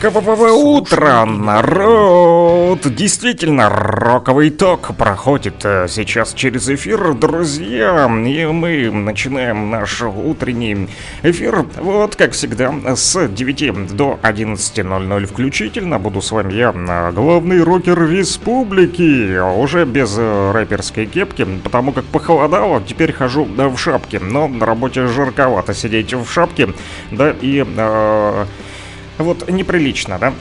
Роковое утро, народ! Действительно, роковый ток проходит сейчас через эфир, друзья. И мы начинаем наш утренний эфир, вот как всегда, с 9 до 11.00 включительно. Буду с вами я, главный рокер республики, уже без рэперской кепки, потому как похолодало, теперь хожу в шапке. Но на работе жарковато сидеть в шапке, да и э, вот неприлично, да?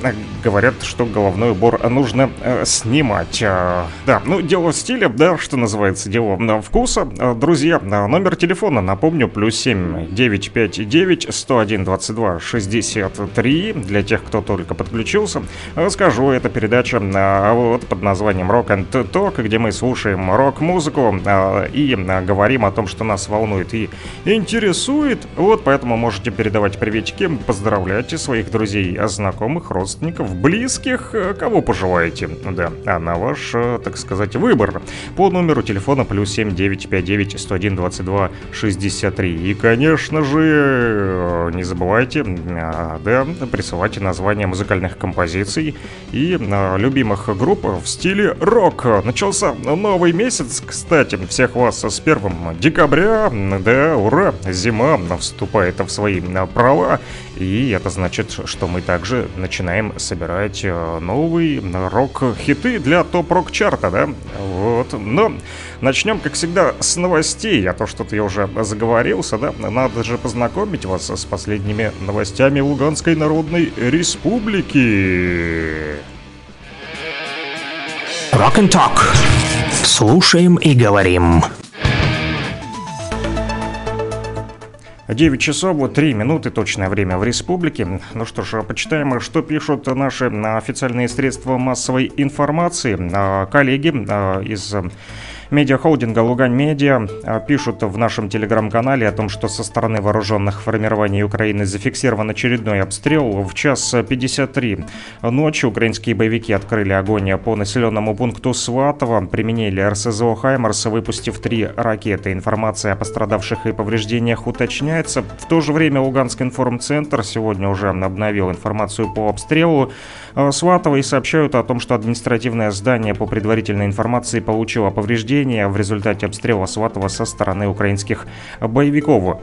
Говорят, что головной убор нужно э, снимать. Э, да, ну, дело стиля, да, что называется, дело э, вкуса. Э, друзья, э, номер телефона, напомню, плюс 7 959 101 22 63 для тех, кто только подключился. Скажу, это передача э, вот под названием Rock and Talk, где мы слушаем рок-музыку э, и э, говорим о том, что нас волнует и интересует. Вот, поэтому можете передавать приветики, поздравляйте своих друзей друзей, а знакомых, родственников, близких, э, кого пожелаете. Да, а на ваш, э, так сказать, выбор. По номеру телефона плюс 7959 101 22 63. И, конечно же, э, не забывайте, да, присылайте названия музыкальных композиций и любимых групп в стиле рок. Начался новый месяц, кстати, всех вас с 1 декабря, да, ура, зима вступает в свои права, и это значит, что мы также начинаем собирать э, новые рок-хиты для топ-рок-чарта, да? Вот. Но начнем, как всегда, с новостей. А то что-то я уже заговорился, да? Надо же познакомить вас с последними новостями Луганской Народной Республики. Rock and Talk. Слушаем и говорим. 9 часов, 3 минуты, точное время в республике. Ну что ж, почитаем, что пишут наши официальные средства массовой информации. А, коллеги а, из Медиахолдинга «Лугань Медиа» а, пишут в нашем телеграм-канале о том, что со стороны вооруженных формирований Украины зафиксирован очередной обстрел. В час 53 ночи украинские боевики открыли огонь по населенному пункту Сватово, применили РСЗО «Хаймарс», выпустив три ракеты. Информация о пострадавших и повреждениях уточняется. В то же время Луганский информцентр сегодня уже обновил информацию по обстрелу Сватова и сообщают о том, что административное здание по предварительной информации получило повреждения поражения в результате обстрела Сватова со стороны украинских боевиков.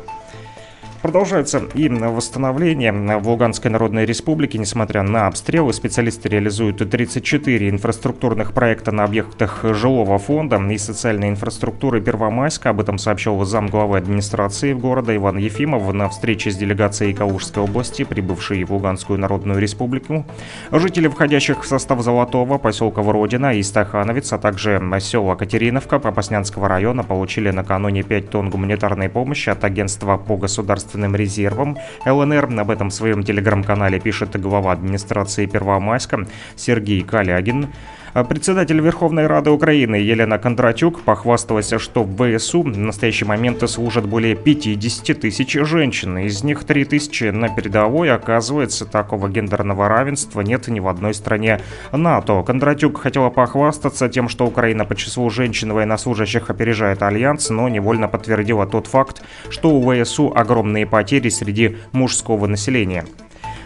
Продолжается и восстановление в Луганской Народной Республике. Несмотря на обстрелы, специалисты реализуют 34 инфраструктурных проекта на объектах жилого фонда и социальной инфраструктуры Первомайска. Об этом сообщил замглавы администрации города Иван Ефимов на встрече с делегацией Калужской области, прибывшей в Луганскую Народную Республику. Жители, входящих в состав Золотого, поселка Вродина и Стахановец, а также села Катериновка Попаснянского района получили накануне 5 тонн гуманитарной помощи от агентства по государственному государственным резервом. ЛНР об этом в своем телеграм-канале пишет глава администрации Первомайска Сергей Калягин. А председатель Верховной Рады Украины Елена Кондратюк похвасталась, что в ВСУ в настоящий момент служат более 50 тысяч женщин. Из них 3 тысячи на передовой. Оказывается, такого гендерного равенства нет ни в одной стране НАТО. Кондратюк хотела похвастаться тем, что Украина по числу женщин военнослужащих опережает Альянс, но невольно подтвердила тот факт, что у ВСУ огромные потери среди мужского населения.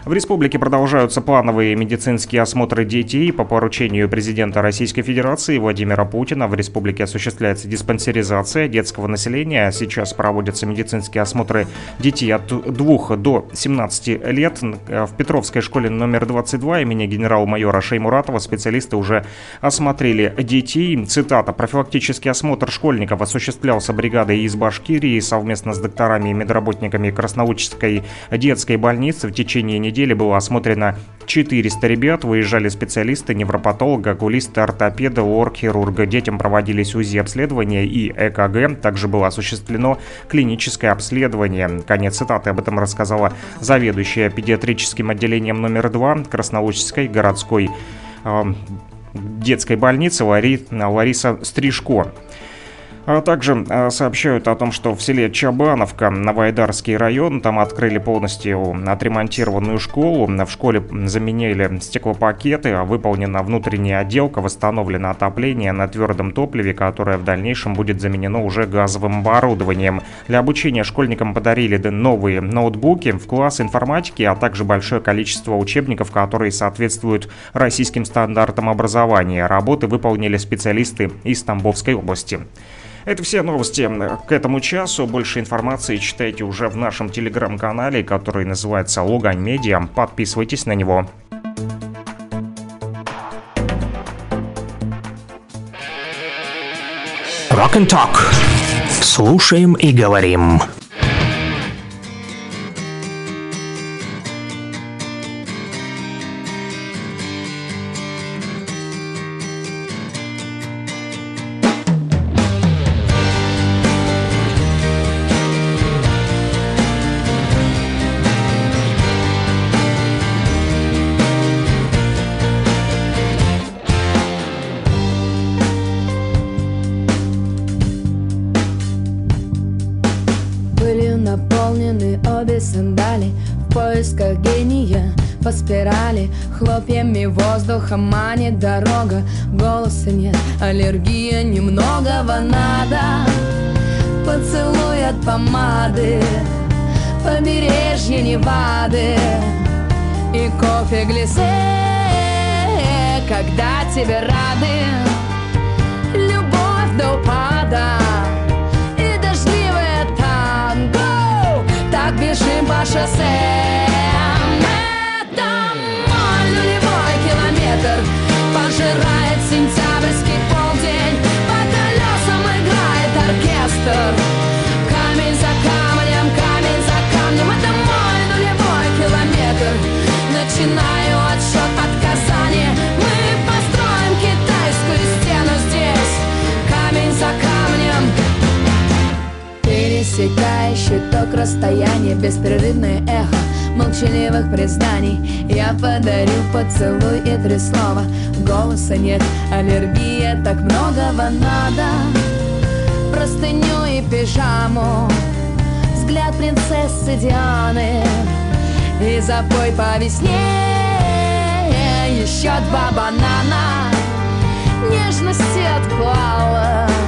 В республике продолжаются плановые медицинские осмотры детей. По поручению президента Российской Федерации Владимира Путина в республике осуществляется диспансеризация детского населения. Сейчас проводятся медицинские осмотры детей от 2 до 17 лет. В Петровской школе номер 22 имени генерал-майора Шеймуратова специалисты уже осмотрели детей. Цитата. «Профилактический осмотр школьников осуществлялся бригадой из Башкирии совместно с докторами и медработниками Красноучской детской больницы в течение недели недели было осмотрено 400 ребят, выезжали специалисты, невропатолога, окулиста, ортопеда, оргхирурга. Детям проводились УЗИ обследования и ЭКГ. Также было осуществлено клиническое обследование. Конец цитаты. Об этом рассказала заведующая педиатрическим отделением номер 2 Краснолучской городской э, детской больницы Лари, Лариса Стрижко. А также а, сообщают о том, что в селе Чабановка, Новоайдарский район, там открыли полностью отремонтированную школу. В школе заменили стеклопакеты, выполнена внутренняя отделка, восстановлено отопление на твердом топливе, которое в дальнейшем будет заменено уже газовым оборудованием. Для обучения школьникам подарили новые ноутбуки в класс информатики, а также большое количество учебников, которые соответствуют российским стандартам образования. Работы выполнили специалисты из Тамбовской области. Это все новости к этому часу. Больше информации читайте уже в нашем телеграм-канале, который называется Лугань Медиа. Подписывайтесь на него. Rock and Talk. Слушаем и говорим. Невады И кофе глисе Когда тебе рады расстояние Беспрерывное эхо молчаливых признаний. Я подарю поцелуй и три слова. Голоса нет, аллергия, так многого надо. Простыню и пижаму Взгляд принцессы Дианы. И запой по весне Еще два банана. Нежности отклала Может,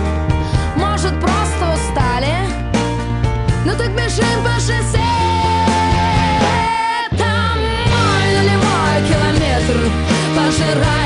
бежим по шоссе. Ветер Пожирает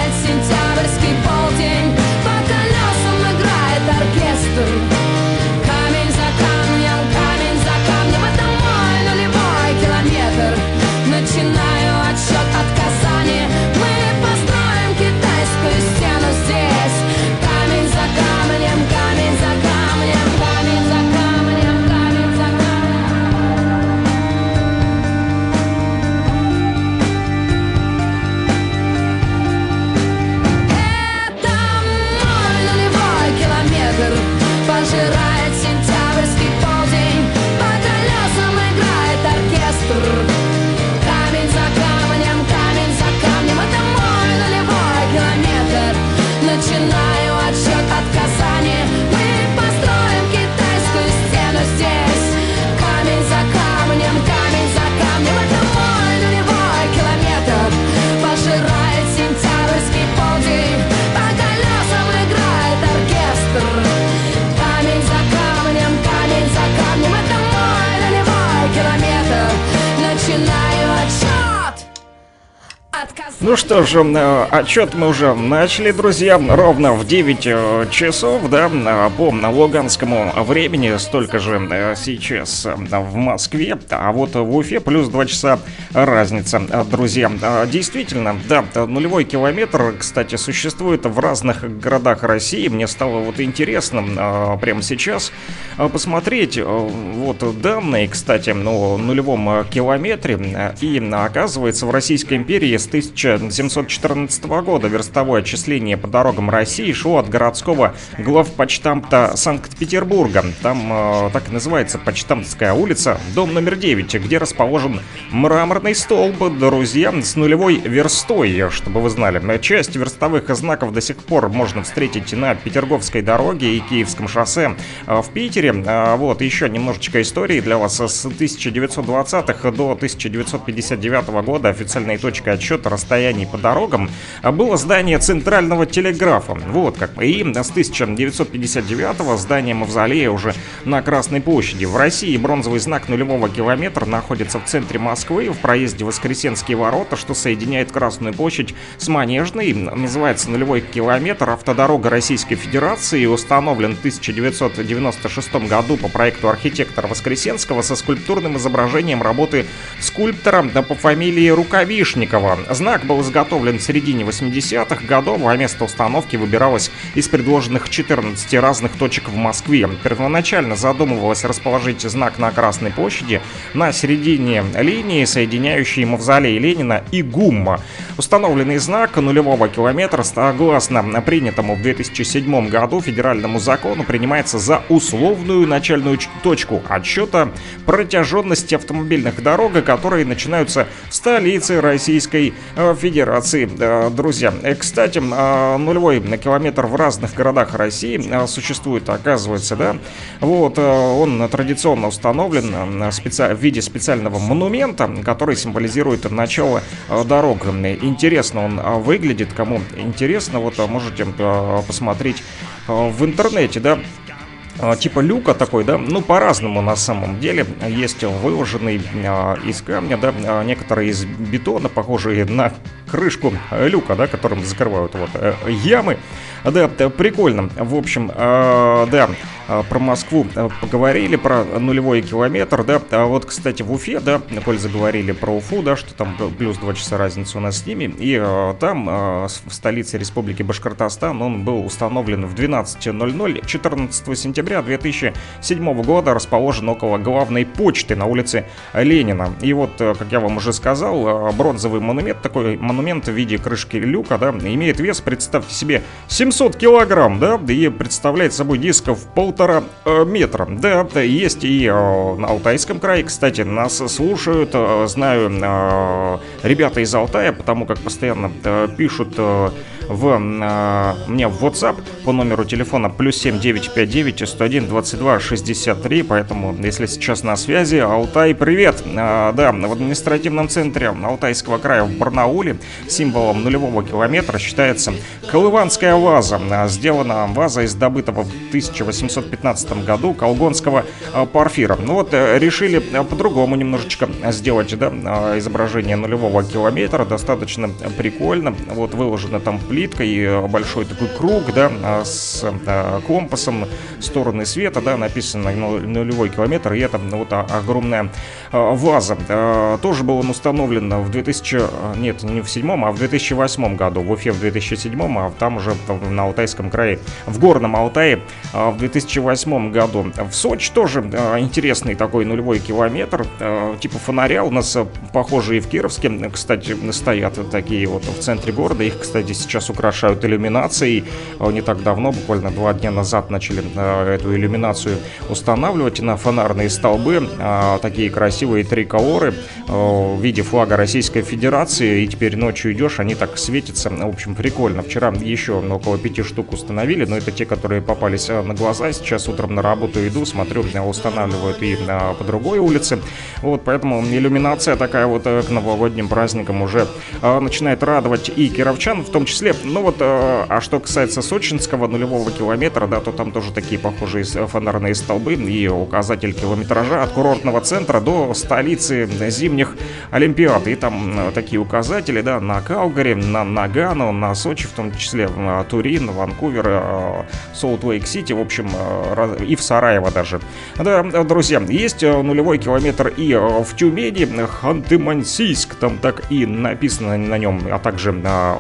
Ну что ж, э, отчет мы уже начали, друзья. Ровно в 9 э, часов, да, э, по луганскому времени. Столько же сейчас в Москве. А вот в Уфе плюс 2 часа разница, э, друзья. Э, Действительно, да, э, нулевой километр, кстати, существует в разных городах России. Мне стало вот интересно прямо сейчас посмотреть вот данные, кстати, о нулевом километре. И оказывается, в Российской империи с 1000 1714 года верстовое отчисление по дорогам России шло от городского главпочтамта Санкт-Петербурга. Там так и называется Почтамтская улица, дом номер 9, где расположен мраморный столб, друзья, с нулевой верстой, чтобы вы знали. Часть верстовых знаков до сих пор можно встретить на Петерговской дороге и Киевском шоссе э, в Питере. А, вот, еще немножечко истории для вас. С 1920-х до 1959 года официальной точкой отсчета расстояний по дорогам было здание Центрального телеграфа. Вот как. И с 1959-го здание Мавзолея уже на Красной площади. В России бронзовый знак нулевого километра находится в центре Москвы, в проезде Воскресенские ворота, что соединяет Красную площадь с Манежной. Называется нулевой километр. Автодорога Российской Федерации установлен в 1996 году по проекту архитектора Воскресенского со скульптурным изображением работы скульптора по фамилии Рукавишникова. Знак был изготовлен в середине 80-х годов, а место установки выбиралось из предложенных 14 разных точек в Москве. Первоначально задумывалось расположить знак на Красной площади на середине линии, соединяющей Мавзолей Ленина и ГУМ. Установленный знак нулевого километра, согласно принятому в 2007 году федеральному закону, принимается за условную начальную точку отсчета протяженности автомобильных дорог, которые начинаются в столице Российской э, Федерации. Э, друзья, э, кстати, нулевой километр в разных городах России существует, оказывается, да. Вот, он традиционно установлен в виде специального монумента, который символизирует начало дорог. Интересно он выглядит, кому интересно, вот можете посмотреть в интернете, да, а, типа люка такой, да, ну по-разному на самом деле. Есть выложенный а, из камня, да, а, некоторые из бетона, похожие на крышку люка, да, которым закрывают вот э, ямы. Да, прикольно. В общем, да, про Москву поговорили, про нулевой километр, да. А вот, кстати, в Уфе, да, коль заговорили про Уфу, да, что там плюс 2 часа разница у нас с ними. И там, в столице Республики Башкортостан, он был установлен в 12.00 14 сентября сентября 2007 года расположен около главной почты на улице Ленина. И вот, э, как я вам уже сказал, э, бронзовый монумент, такой монумент в виде крышки люка, да, имеет вес, представьте себе, 700 килограмм, да, и представляет собой диск в полтора э, метра. Да, есть и на Алтайском крае, кстати, нас слушают, знаю, ребята из Алтая, потому как постоянно пишут в, мне в WhatsApp по номеру телефона плюс 7959 101 22 63, поэтому если сейчас на связи, Алтай, привет! А, да, в административном центре Алтайского края в Барнауле символом нулевого километра считается колыванская ваза. А, сделана ваза из добытого в 1815 году колгонского парфира. Ну вот, э, решили по-другому немножечко сделать, да, изображение нулевого километра, достаточно прикольно. Вот выложена там плитка и большой такой круг, да, с компасом, сторону стороны света, да, написано нулевой километр, и это вот огромная а, ваза. А, тоже был он установлен в 2000, а, нет, не в седьмом, а в 2008 году, в Уфе в 2007, а там уже на Алтайском крае, в Горном Алтае в 2008 году. В Сочи тоже интересный такой нулевой километр, типа фонаря у нас похожие в Кировске, кстати, стоят такие вот в центре города, их, кстати, сейчас украшают иллюминацией, не так давно, буквально два дня назад начали эту иллюминацию устанавливать на фонарные столбы. А, такие красивые триколоры а, в виде флага Российской Федерации. И теперь ночью идешь, они так светятся. В общем, прикольно. Вчера еще около пяти штук установили, но это те, которые попались на глаза. Сейчас утром на работу иду, смотрю, устанавливают и по другой улице. Вот, поэтому иллюминация такая вот э, к новогодним праздникам уже начинает радовать и кировчан в том числе. Ну вот, а что касается сочинского нулевого километра, да, то там тоже такие похожие похожие фонарные столбы и указатель километража от курортного центра до столицы зимних Олимпиад. И там э, такие указатели, да, на Калгари, на Нагану, на Сочи, в том числе на Турин, Ванкувер, Солт-Лейк-Сити, в общем, э, и в Сараево даже. Да, друзья, есть э, нулевой километр и в Тюмени, Ханты-Мансийск, там так и написано на нем, а также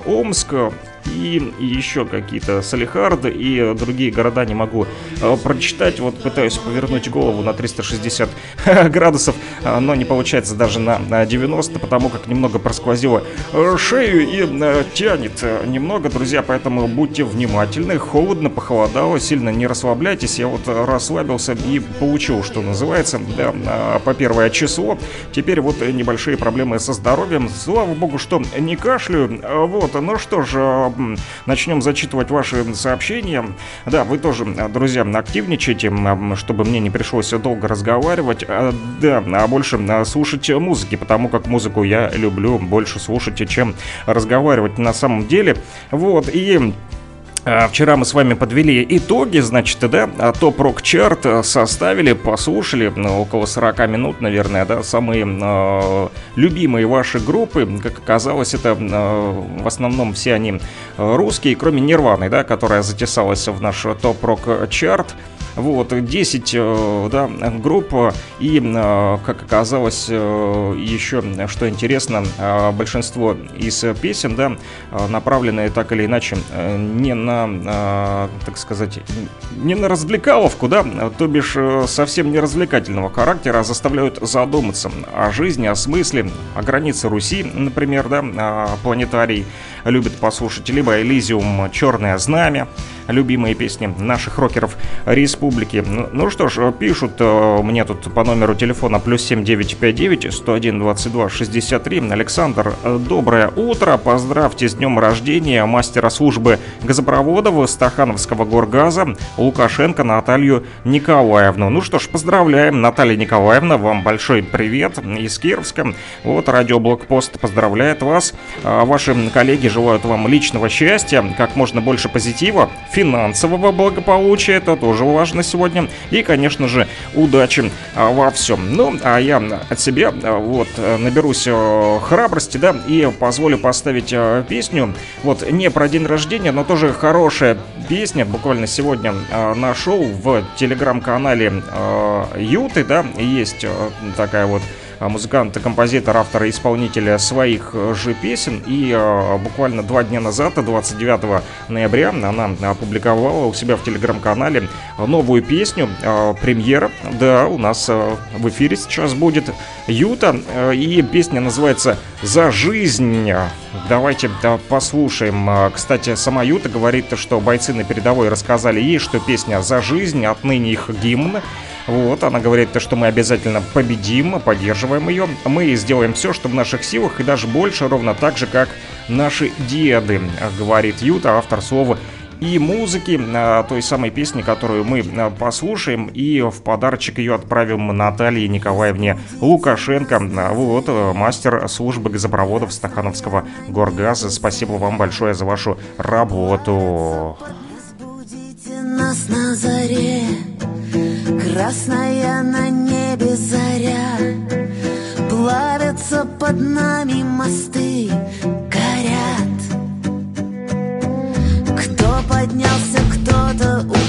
Омск, Ладно и еще какие-то Салихарды и другие города не могу э, прочитать. Вот пытаюсь повернуть голову на 360 градусов, э, но не получается даже на 90, потому как немного просквозило э, шею и тянет немного, друзья, поэтому будьте внимательны. Холодно, похолодало, сильно не расслабляйтесь. Я вот расслабился и получил, что называется, да, по первое число. Теперь вот небольшие проблемы со здоровьем. Слава богу, что не кашляю. Вот, ну что ж, начнем зачитывать ваши сообщения. Да, вы тоже, друзья, активничайте, чтобы мне не пришлось долго разговаривать. А, да, а больше слушать музыки, потому как музыку я люблю больше слушать, чем разговаривать на самом деле. Вот, и вчера мы с вами подвели итоги, значит, да, а топ-рок чарт э, составили, послушали, ну, около 40 минут, наверное, да, самые э, любимые ваши группы, как оказалось, это э, в основном все они русские, кроме Нирваны, да, которая затесалась в наш топ-рок чарт. Вот, 10 э, да, групп, и, э, как оказалось, э, еще, что интересно, большинство из песен, да, направлены так или иначе не на, так сказать, не на развлекаловку, да, то бишь совсем не развлекательного характера, а заставляют задуматься о жизни, о смысле, о границе Руси, например, да, планетарий любит послушать, либо Элизиум «Черное знамя», любимые песни наших рокеров республики. Ну, ну что ж, пишут э, мне тут по номеру телефона плюс 7959 101 22 63. Александр, э, доброе утро, поздравьте с днем рождения мастера службы газопроводов Стахановского горгаза Лукашенко Наталью Николаевну. Ну что ж, поздравляем, Наталья Николаевна, вам большой привет из Кировска. Вот радиоблокпост поздравляет вас. А ваши коллеги желают вам личного счастья, как можно больше позитива, финансового благополучия, это тоже важно сегодня, и, конечно же, удачи а, во всем. Ну, а я от себя а, вот наберусь а, храбрости, да, и позволю поставить песню, вот, не про день рождения, но тоже хорошая песня, буквально сегодня нашел в телеграм-канале Юты, да, есть такая вот а, музыкант, композитор, автор и исполнитель своих э, же песен. И а, буквально два дня назад, 29 ноября, она опубликовала у себя в телеграм-канале новую песню, премьера. Да, у нас в эфире сейчас будет Юта, и песня называется «За жизнь». Давайте послушаем. Кстати, сама Юта говорит, что бойцы на передовой рассказали ей, что песня «За жизнь» отныне их гимн. Вот, она говорит, что мы обязательно победим, поддерживаем ее. Мы сделаем все, что в наших силах, и даже больше, ровно так же, как наши деды, говорит Юта, автор слова и музыки а, той самой песни, которую мы а, послушаем, и в подарочек ее отправим Наталье Николаевне Лукашенко, а, вот, мастер службы газопроводов Стахановского горгаза. Спасибо вам большое за вашу работу. Нас на заре Красная на небе заря. Плавятся под нами мосты Горят. Кто поднялся, кто-то упал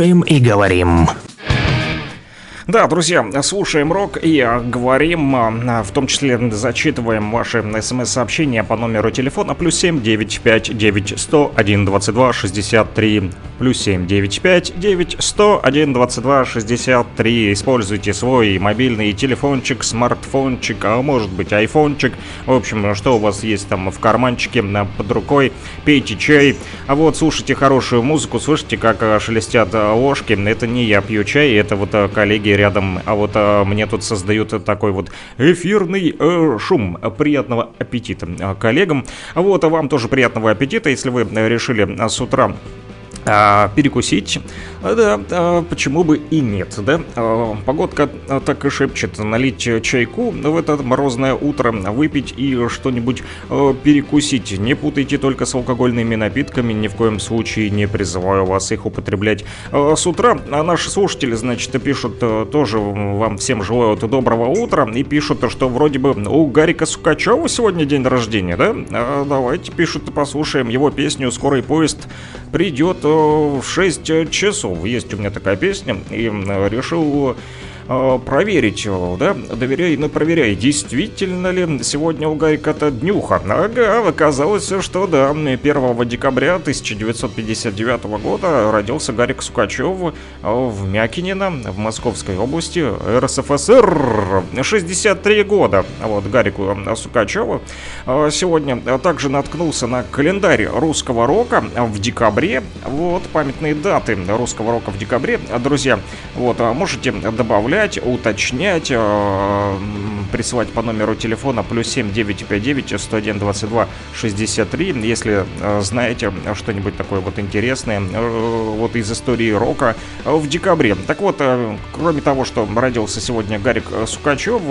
Слушаем и говорим. Да, друзья, слушаем рок и говорим, а, в том числе зачитываем ваши смс-сообщения по номеру телефона плюс 7 959 9 101 22 63 плюс 7 95 9 101 22 63. Используйте свой мобильный телефончик, смартфончик, а может быть айфончик. В общем, что у вас есть там в карманчике под рукой. Пейте чай. А вот слушайте хорошую музыку, слышите, как а, шелестят ложки. Это не я пью чай, это вот коллеги рядом, а вот мне тут создают такой вот эфирный э, шум. Приятного аппетита коллегам. А вот, вам тоже приятного аппетита, если вы решили с утра а, перекусить. Да, а, почему бы и нет, да? А, погодка а, так и шепчет налить чайку в это морозное утро, выпить и что-нибудь а, перекусить. Не путайте только с алкогольными напитками, ни в коем случае не призываю вас их употреблять а, с утра. А наши слушатели, значит, пишут а, тоже вам всем желают доброго утра и пишут, что вроде бы у Гарика Сукачева сегодня день рождения, да? А, давайте пишут, послушаем его песню «Скорый поезд придет в 6 часов. Есть у меня такая песня, и решил э, проверить, да, доверяй, но проверяй, действительно ли сегодня у Гарика-то днюха. Ага, оказалось, что да, 1 декабря 1959 года родился Гарик Сукачев в Мякинино, в Московской области РСФСР. 63 года, вот, Гарику Сукачеву. Сегодня также наткнулся на календарь русского рока в декабре. Вот, памятные даты русского рока в декабре. Друзья, вот, можете добавлять добавлять, уточнять, э, присылать по номеру телефона плюс 7 959 101 22 63, если э, знаете что-нибудь такое вот интересное э, вот из истории рока в декабре. Так вот, кроме того, что родился сегодня Гарик Сукачев,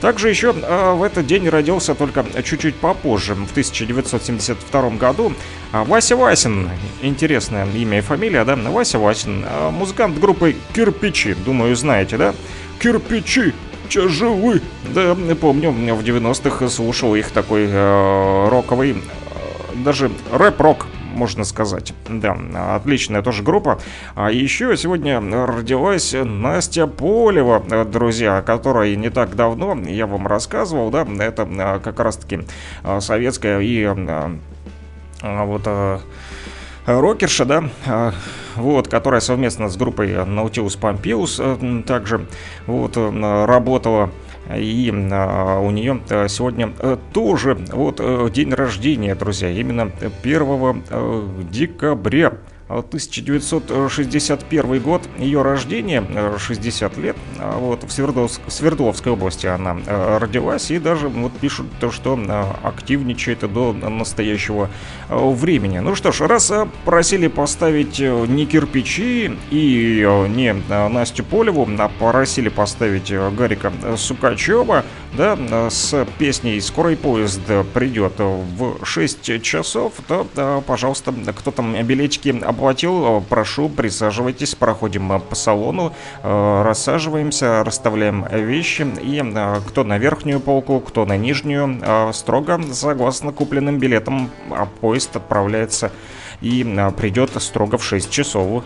также еще в этот день родился только чуть-чуть попозже, в 1972 году, Вася Васин. Интересное имя и фамилия, да? Вася Васин, музыкант группы «Кирпичи», думаю, знаете, да? Кирпичи тяжелы. Да, помню, в 90-х слушал их такой э, роковый, э, даже рэп-рок можно сказать. Да, отличная тоже группа. А еще сегодня родилась Настя Полева, друзья, которая не так давно, я вам рассказывал, да, это э, как раз-таки э, советская и э, вот рокерша, да, а, вот, которая совместно с группой Nautilus Pompeius э, также вот э, работала и а, у нее э, сегодня тоже вот день рождения, друзья, именно 1 декабря. 1961 год, ее рождение, 60 лет, вот, в, Свердловск, в Свердловской области она родилась, и даже вот пишут, то, что активничает до настоящего времени. Ну что ж, раз просили поставить не кирпичи и не Настю Полеву, а просили поставить Гарика Сукачева, да, с песней «Скорый поезд придет в 6 часов», то, пожалуйста, кто там билетики оплатил, прошу, присаживайтесь, проходим по салону, э, рассаживаемся, расставляем вещи, и э, кто на верхнюю полку, кто на нижнюю, э, строго согласно купленным билетам, а поезд отправляется и придет строго в 6 часов.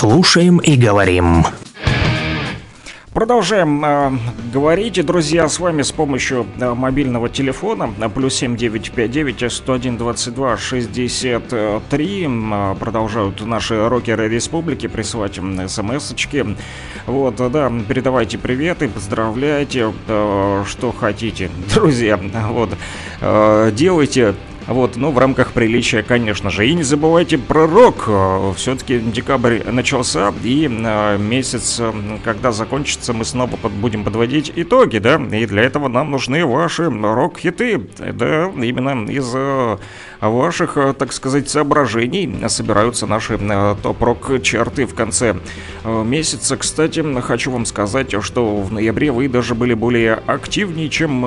Слушаем и говорим. Продолжаем э, говорить, друзья, с вами с помощью э, мобильного телефона э, плюс 7959 101 22 63. Э, продолжают наши рокеры республики присылать смс-очки. Вот, да, передавайте приветы, поздравляйте, э, что хотите, друзья. Вот, э, делайте вот, ну, в рамках приличия, конечно же. И не забывайте про рок. Все-таки декабрь начался, и э, месяц, э, когда закончится, мы снова под- будем подводить итоги, да? И для этого нам нужны ваши рок-хиты. Да, именно из э, ваших, э, так сказать, соображений собираются наши э, топ-рок-чарты в конце э, месяца. Кстати, хочу вам сказать, что в ноябре вы даже были более активнее, чем...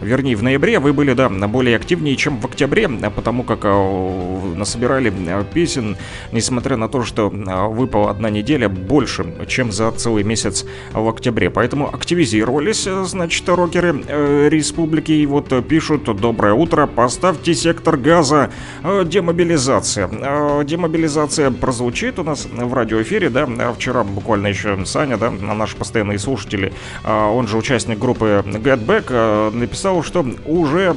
Вернее, в ноябре вы были, да, более активнее, чем в октябре, а потому как насобирали песен, несмотря на то, что выпала одна неделя больше, чем за целый месяц в октябре. Поэтому активизировались, значит, рокеры республики, и вот пишут «Доброе утро, поставьте сектор газа, э, демобилизация». Э, Демобилизация прозвучит у нас в радиоэфире, да, А вчера буквально еще Саня, да, наш постоянный слушатель, э, он же участник группы Get Back, написал, что уже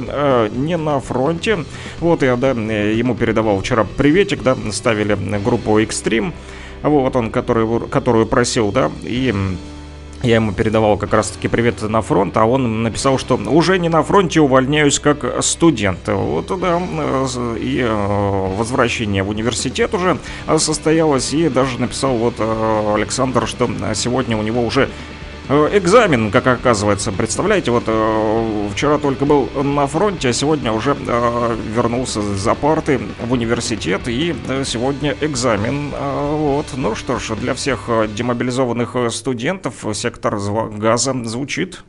не на фронте. Вот я, да, ему передавал вчера приветик, да, ставили группу Extreme, вот он, который, которую просил, да, и я ему передавал как раз-таки привет на фронт, а он написал, что уже не на фронте увольняюсь как студент. Вот, да, э, и э, возвращение в университет уже состоялось, и даже написал вот э, Александр, что сегодня у него уже экзамен, как оказывается. Представляете, вот э, вчера только был на фронте, а сегодня уже э, вернулся за парты в университет, и э, сегодня экзамен. Э, вот, ну что ж, для всех э, демобилизованных э, студентов сектор газа звучит.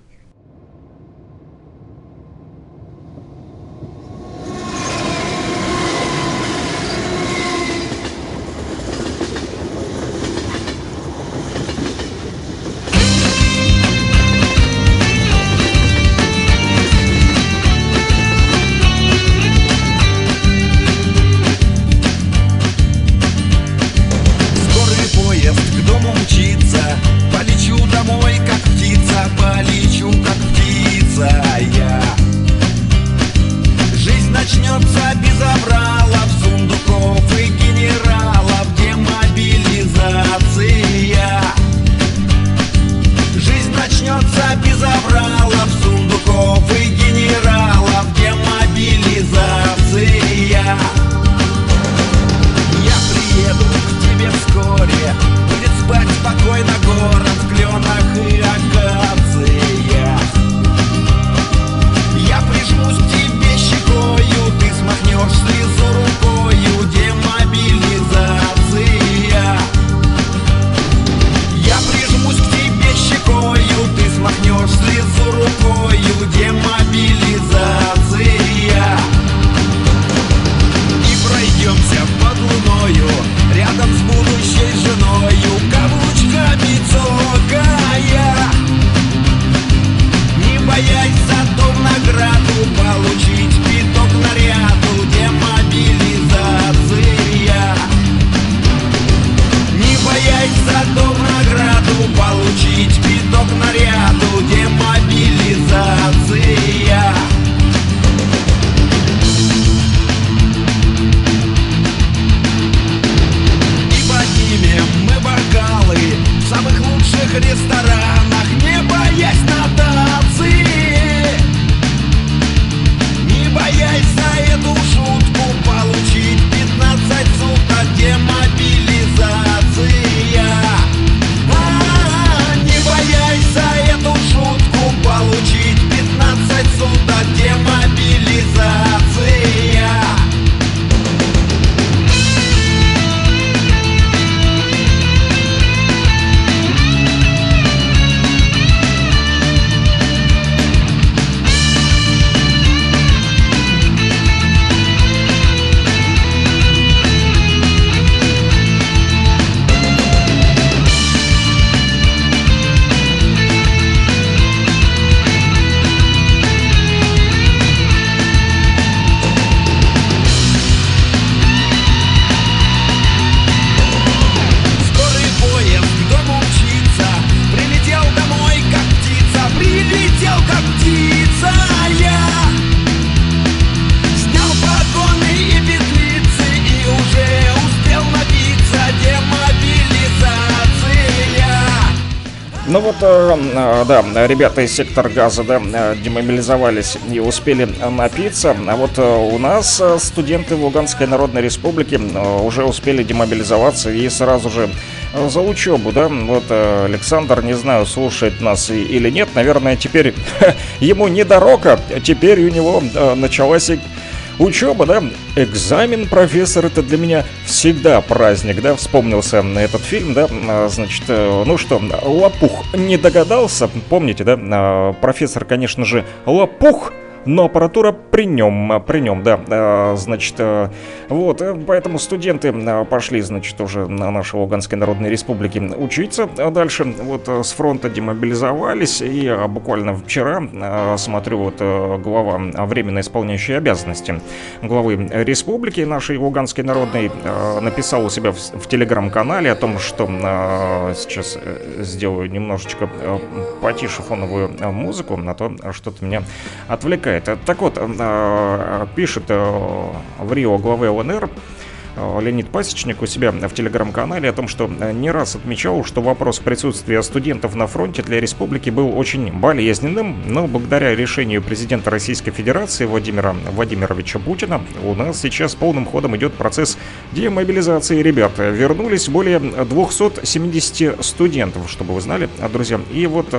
Ребята из сектор газа, да, э, демобилизовались и успели напиться. А вот э, у нас э, студенты Луганской Народной Республики э, уже успели демобилизоваться и сразу же э, за учебу, да. Вот э, Александр, не знаю, слушает нас или нет. Наверное, теперь ему не до рока. Теперь у него э, началась Учеба, да, экзамен, профессор, это для меня всегда праздник, да, вспомнился этот фильм, да, а, значит, э, ну что, Лопух не догадался, помните, да, а, профессор, конечно же, Лопух, но аппаратура при нем, при нем, да, А, значит, э, вот, э, поэтому студенты э, пошли, значит, уже на нашей Луганской Народной Республике учиться а дальше, вот, э, с фронта демобилизовались, и э, буквально вчера, э, смотрю, вот, э, глава э, временно исполняющей обязанности главы республики нашей Луганской Народной э, написал у себя в, в телеграм-канале о том, что э, сейчас э, сделаю немножечко э, потише фоновую э, музыку, на то что-то меня отвлекает. Э, Так вот, э, пишет э, в Рио главы ЛНР э, Леонид Пасечник у себя в телеграм-канале о том, что не раз отмечал, что вопрос присутствия студентов на фронте для республики был очень болезненным, но благодаря решению президента Российской Федерации Владимира Владимировича Путина у нас сейчас полным ходом идет процесс демобилизации ребят. Вернулись более 270 студентов, чтобы вы знали, друзья. И вот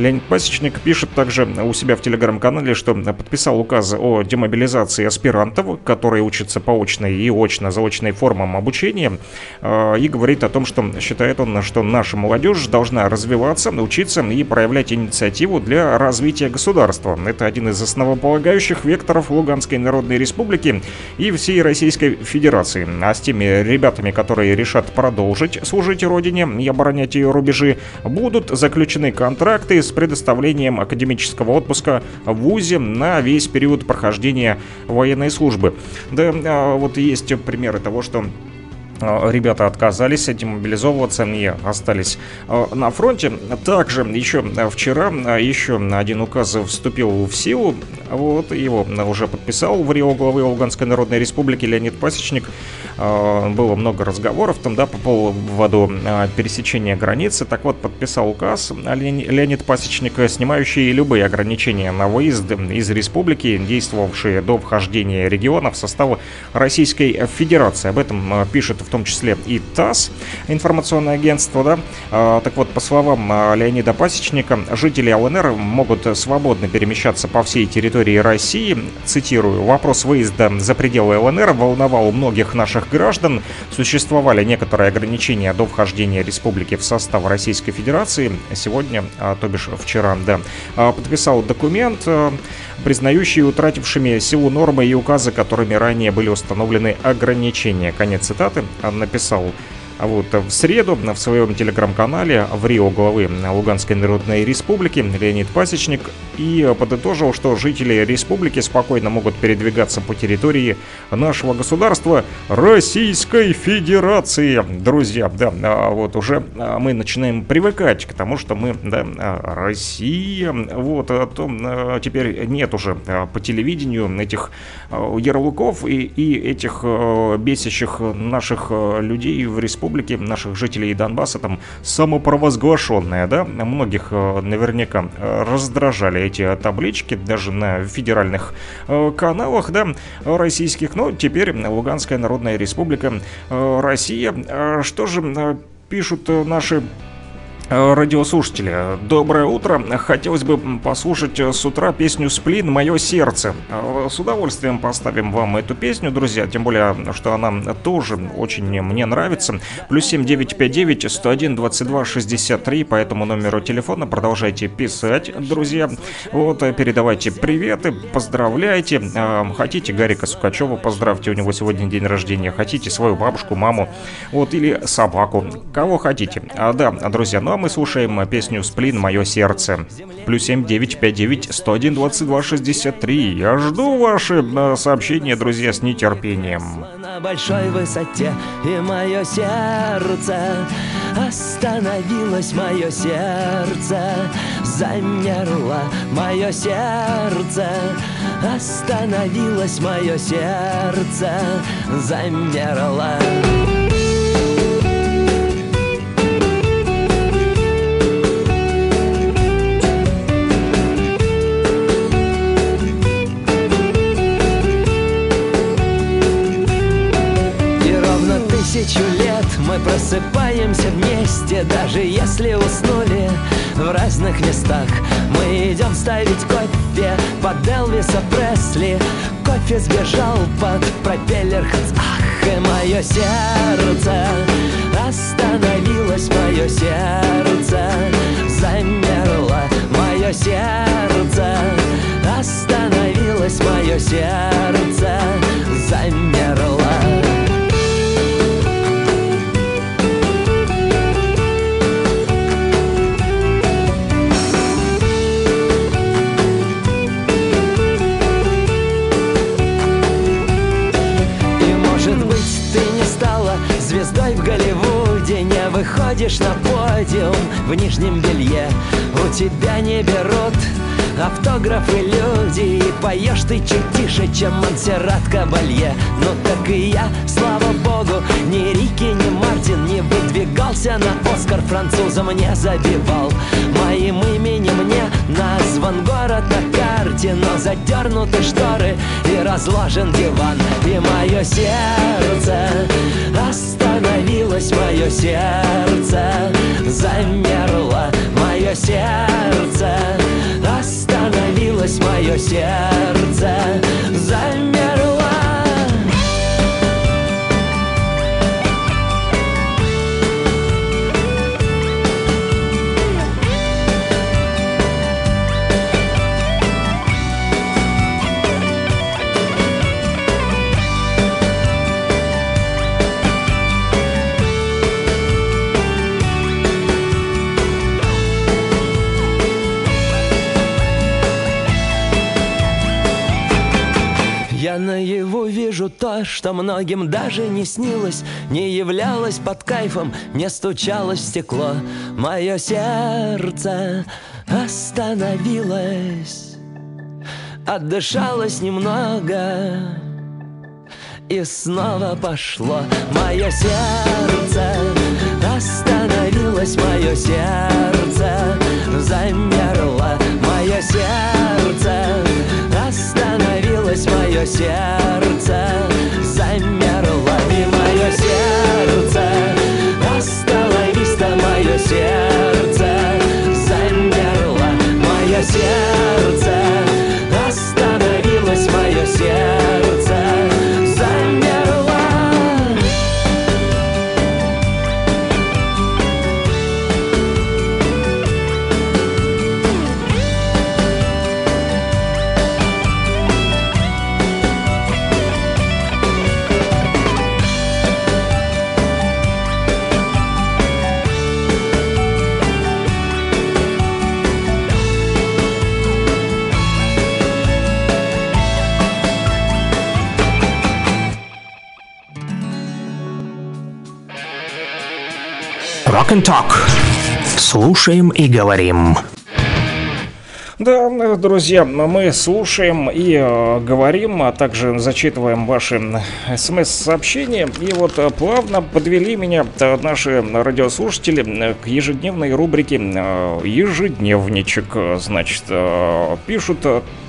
Леонид Пасечник пишет также у себя в телеграм-канале, что подписал указ о демобилизации аспирантов, которые учатся по очной и очно-заочной формам обучения, э, и говорит о том, что считает он, что наша молодежь должна развиваться, учиться и проявлять инициативу для развития государства. Это один из основополагающих векторов Луганской Народной Республики и всей Российской Федерации. А с теми ребятами, которые решат продолжить служить Родине и оборонять ее рубежи, будут заключены контракты с предоставлением академического отпуска в ВУЗе на весь период прохождения военной службы. Да, а, вот есть примеры того, что Ребята отказались демобилизовываться и остались а, на фронте. Также еще вчера а, еще один указ вступил в силу. Вот его уже подписал в Рио главы Луганской Народной Республики Леонид Пасечник. А, Было много разговоров там, да, по поводу а, пересечения границы. Так вот, подписал указ Леони- Леонид Пасечник, снимающий любые ограничения на выезд из республики, действовавшие до вхождения региона в состав Российской Федерации. Об этом а, пишет в том числе и ТАСС, информационное агентство, да. А, Так вот, по словам а, Леонида Пасечника, жители ЛНР могут свободно перемещаться по всей территории России. Цитирую, вопрос выезда за пределы ЛНР волновал многих наших граждан. Существовали некоторые ограничения до вхождения республики в состав Российской Федерации. Сегодня, а, то бишь вчера, да, подписал документ, признающий утратившими силу нормы и указы, которыми ранее были установлены ограничения. Конец цитаты написал а вот в среду в своем телеграм-канале в Рио главы Луганской Народной Республики Леонид Пасечник и подытожил, что жители республики спокойно могут передвигаться по территории нашего государства Российской Федерации. Друзья, да, а вот уже а, мы начинаем привыкать к тому, что мы, да, а, Россия, вот, а то теперь нет уже по телевидению этих ярлыков и, и этих бесящих наших людей в республике, наших жителей Донбасса, там самопровозглашенные, да, многих а, наверняка а, раздражали эти таблички, даже на федеральных а, каналах, да, российских, но теперь Луганская Народная Республика, Россия. Что же пишут наши Э, Радиослушатели, доброе утро. Хотелось бы послушать э, с утра песню «Сплин. Мое сердце». Э, С удовольствием поставим вам эту песню, друзья, тем более, что она тоже очень мне нравится. Плюс 7959 101 22 63 по этому номеру телефона продолжайте писать, друзья. Вот, э, передавайте приветы, поздравляйте. Э, Хотите Гарика Сукачева, поздравьте, у него сегодня день рождения. Хотите свою бабушку, маму, вот, или собаку, кого хотите. А, да, друзья, ну а мы слушаем песню «Сплин. Мое сердце». Плюс 7959 101 22 63. Я жду ваши э, сообщения, друзья, с нетерпением. на большой высоте И мое сердце остановилось Мое сердце замерло Мое сердце остановилось Мое сердце замерло просыпаемся вместе Даже если уснули в разных местах. Мы идем ставить кофе под Элвиса Пресли. Кофе сбежал под пропеллер Ах, и мое сердце Остановилось мое сердце Замерло мое сердце Остановилось мое сердце Замерло выходишь на подиум в нижнем белье. У тебя не берут автографы люди И поешь ты чуть тише, чем Монсеррат Кабалье. Ну так и я, слава богу, ни Рики, ни Мартин Не выдвигался на Оскар французом не забивал. Моим именем не назван город на карте Но задернуты шторы и разложен диван. И мое сердце остановилось, мое сердце замерло Мое сердце остановилось, мое сердце замерло то, что многим даже не снилось Не являлось под кайфом, не стучалось стекло. Мое сердце остановилось Отдышалось немного и снова пошло. Мое сердце остановилось Мое сердце замерло. Мое сердце остановилось Мое сердце замерло И мое сердце. Остановись Мое сердце замерло Мое сердце Rock and Talk. Слушаем и говорим. Да, друзья, мы слушаем и э, говорим, а также зачитываем ваши смс-сообщения. И вот э, плавно подвели меня э, наши радиослушатели э, к ежедневной рубрике «Ежедневничек». Значит, пишут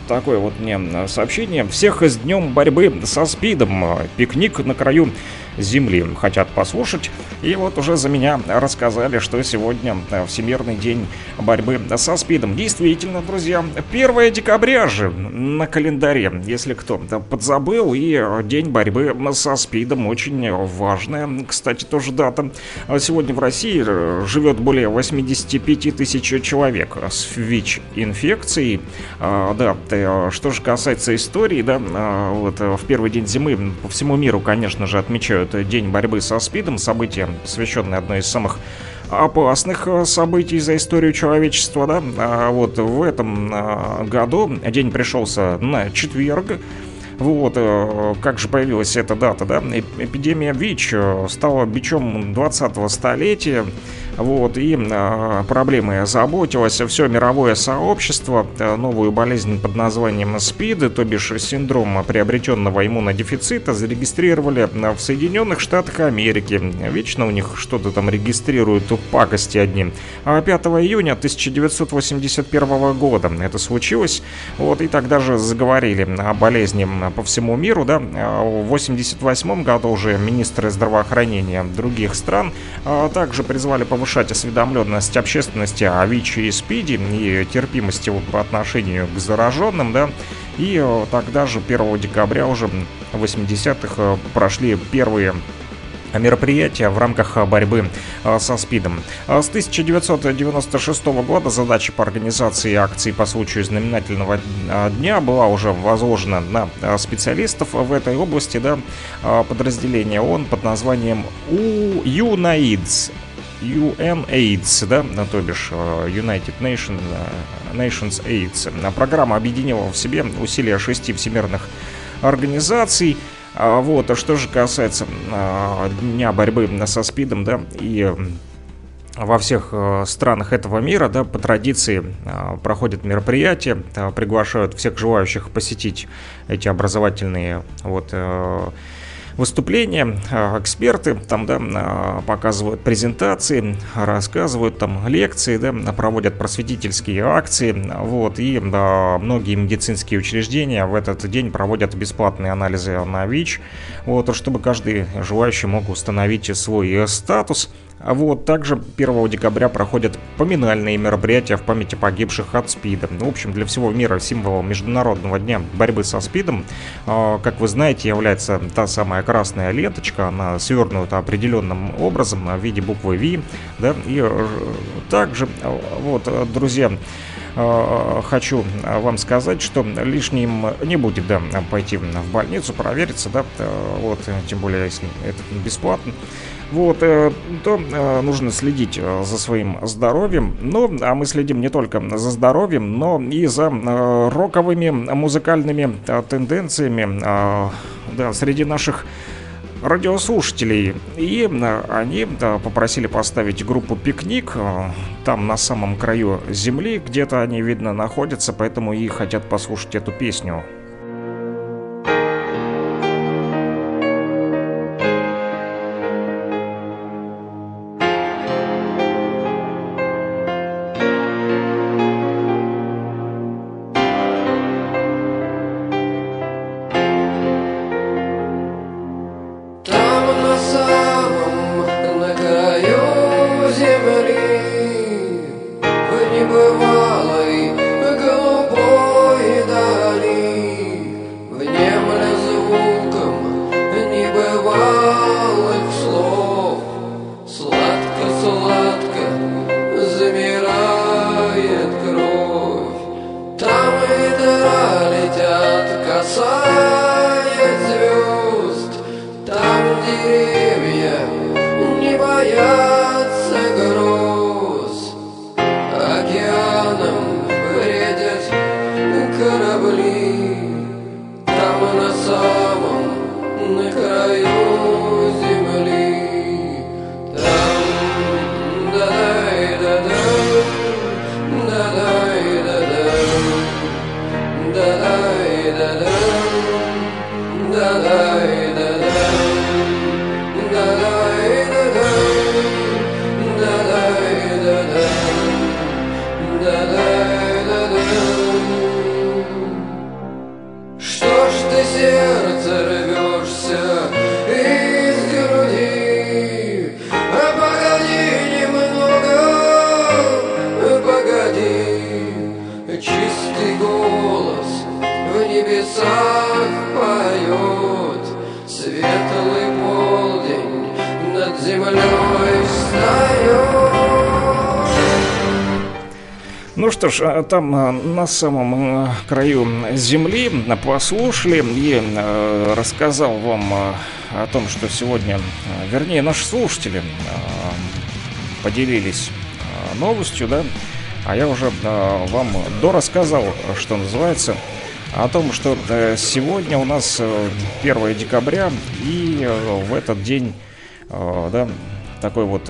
такое вот мне сообщение. Всех с днем борьбы со СПИДом. Пикник на краю земли хотят послушать. И вот уже за меня рассказали, что сегодня э, Всемирный день борьбы со СПИДом. Действительно, друзья, 1 декабря же на календаре, если кто подзабыл, и э, день борьбы со СПИДом очень важная, кстати, тоже дата. А Сегодня в России э, живет более 85 тысяч человек с ВИЧ-инфекцией. А, Да, что же касается истории, да, вот в первый день зимы по всему миру, конечно же, отмечают День борьбы со СПИДом, событие, посвященное одной из самых опасных э, событий за историю человечества, да. А вот в этом а, году день пришелся на четверг. Вот, э, как же появилась эта дата, да? Эп- Эпидемия ВИЧ э, стала бичом 20-го столетия. Вот, и э, проблемы заботилось все мировое сообщество. Э, новую болезнь под названием СПИД, то бишь синдром приобретенного иммунодефицита, зарегистрировали в Соединенных Штатах Америки. Вечно у них что-то там регистрируют пакости одни. А 5 июня 1981 года это случилось. Вот, и тогда же заговорили о болезни по всему миру, да. В 88 году уже министры здравоохранения других стран а также призвали повышать осведомленность общественности о ВИЧ и СПИДе и терпимости по отношению к зараженным, да. И э, тогда же 1 декабря уже 80-х э, прошли первые мероприятия в рамках борьбы э, со СПИДом. С 1996 года задача по организации акций по случаю знаменательного дня была уже возложена на специалистов в этой области, да, подразделение ООН под названием UNAIDS. UNAIDS, да, то бишь United Nations, Nations AIDS. Программа объединила в себе усилия шести всемирных организаций. Вот, а что же касается Дня борьбы со СПИДом, да, и во всех странах этого мира, да, по традиции проходят мероприятия, приглашают всех желающих посетить эти образовательные вот выступления, а, эксперты там, да, а, показывают презентации, рассказывают там лекции, да, проводят просветительские акции, вот, и да, многие медицинские учреждения в этот день проводят бесплатные анализы на ВИЧ, вот, чтобы каждый желающий мог установить свой статус, а вот также 1 декабря проходят поминальные мероприятия в памяти погибших от СПИДа. В общем, для всего мира символом Международного дня борьбы со СПИДом, а, как вы знаете, является та самая красная ленточка. Она свернута определенным образом в виде буквы V. Да? И также, вот, друзья, э, хочу вам сказать, что лишним не будет да, пойти в больницу, провериться, да, вот, тем более, если это бесплатно вот, э, то э, нужно следить э, за своим здоровьем. Ну, а мы следим не только за здоровьем, но и за роковыми музыкальными тенденциями да, среди наших радиослушателей. И они попросили поставить группу «Пикник». Там на самом краю земли где-то они, видно, находятся, поэтому и хотят послушать эту песню. А, там а, на самом а, краю земли послушали и рассказал вам о том, что сегодня, вернее, наши слушатели поделились новостью, да, а я уже вам дорассказал, что называется, о том, что сегодня у нас 1 декабря, и в этот день, да, такой вот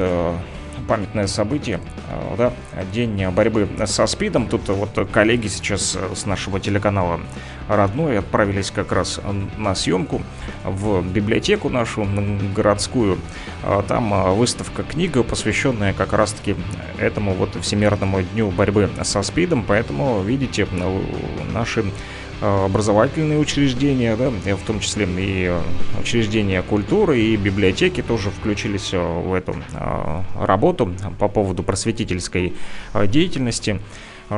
памятное событие, э, да, день борьбы со СПИДом. Тут вот коллеги сейчас с нашего телеканала родной отправились как раз на съемку в библиотеку нашу городскую. А там выставка книга, посвященная как раз-таки этому вот Всемирному дню борьбы со СПИДом. Поэтому, видите, наши Э, образовательные учреждения, да, в том числе и э, учреждения культуры, и библиотеки тоже включились э, в эту работу по поводу просветительской деятельности.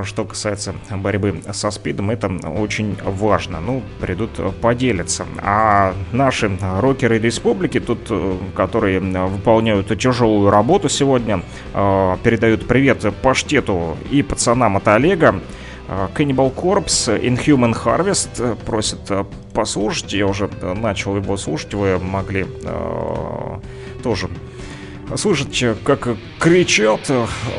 Что касается борьбы со СПИДом, это очень важно. Ну, придут поделиться. А наши рокеры республики, тут, которые выполняют тяжелую работу сегодня, передают привет паштету и пацанам от Олега. А, Cannibal Corpse, Inhuman Harvest э, просят э, послушать. Я уже э, начал его слушать, вы могли э, тоже слышать, как кричат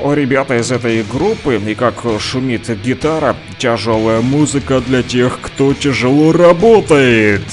ребята из этой группы и как шумит гитара. Тяжелая музыка для тех, кто тяжело работает.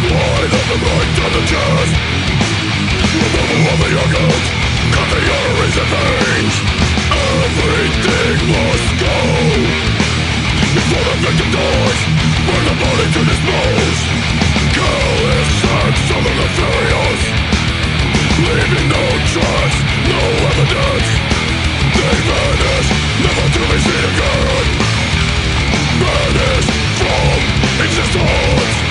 Pride of the right and the just Removal of the organs Cut the arteries and veins Everything must go Before the victim dies Burn the body to dispose Callous acts of the nefarious Leaving no trace, no evidence They vanish, never to be seen again Vanish from existence.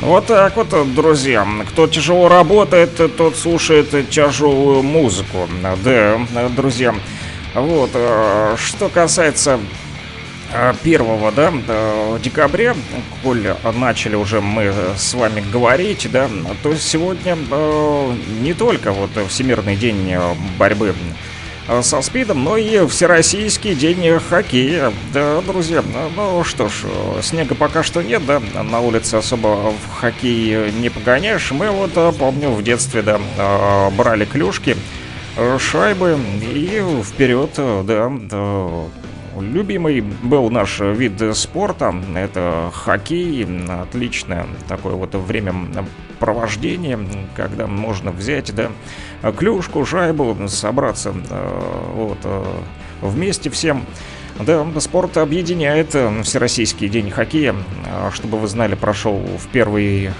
Вот так вот, друзья. Кто тяжело работает, тот слушает тяжелую музыку. Да, друзья. Вот, э, что касается э, первого, да, э, декабря, коль начали уже мы с вами говорить, да, то сегодня не только вот Всемирный день борьбы со СПИДом, но и Всероссийский день хоккея. Да, друзья, ну, что ж, снега пока что нет, да, на улице особо в хоккей не погоняешь. Мы вот, помню, в детстве, да, брали клюшки, шайбы и вперед, да, любимый был наш вид спорта. Это хоккей. Отличное такое вот время провождения, когда можно взять, да, клюшку, шайбу, собраться вот, вместе всем. Да, спорт объединяет Всероссийский день хоккея. Чтобы вы знали, прошел в первый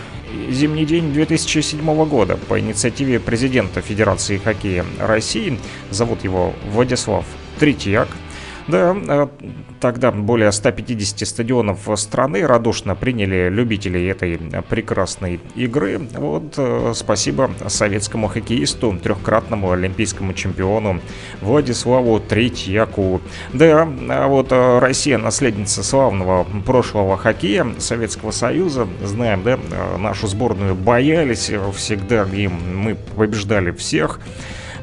зимний день 2007 года по инициативе президента Федерации хоккея России. Зовут его Владислав Третьяк. Да, э, тогда более 150 стадионов страны радушно приняли любителей этой прекрасной игры. Вот э, спасибо советскому хоккеисту, трехкратному олимпийскому чемпиону Владиславу Третьяку. Да, а вот э, Россия наследница славного прошлого хоккея Советского Союза. Знаем, да, нашу сборную боялись всегда, и мы побеждали всех.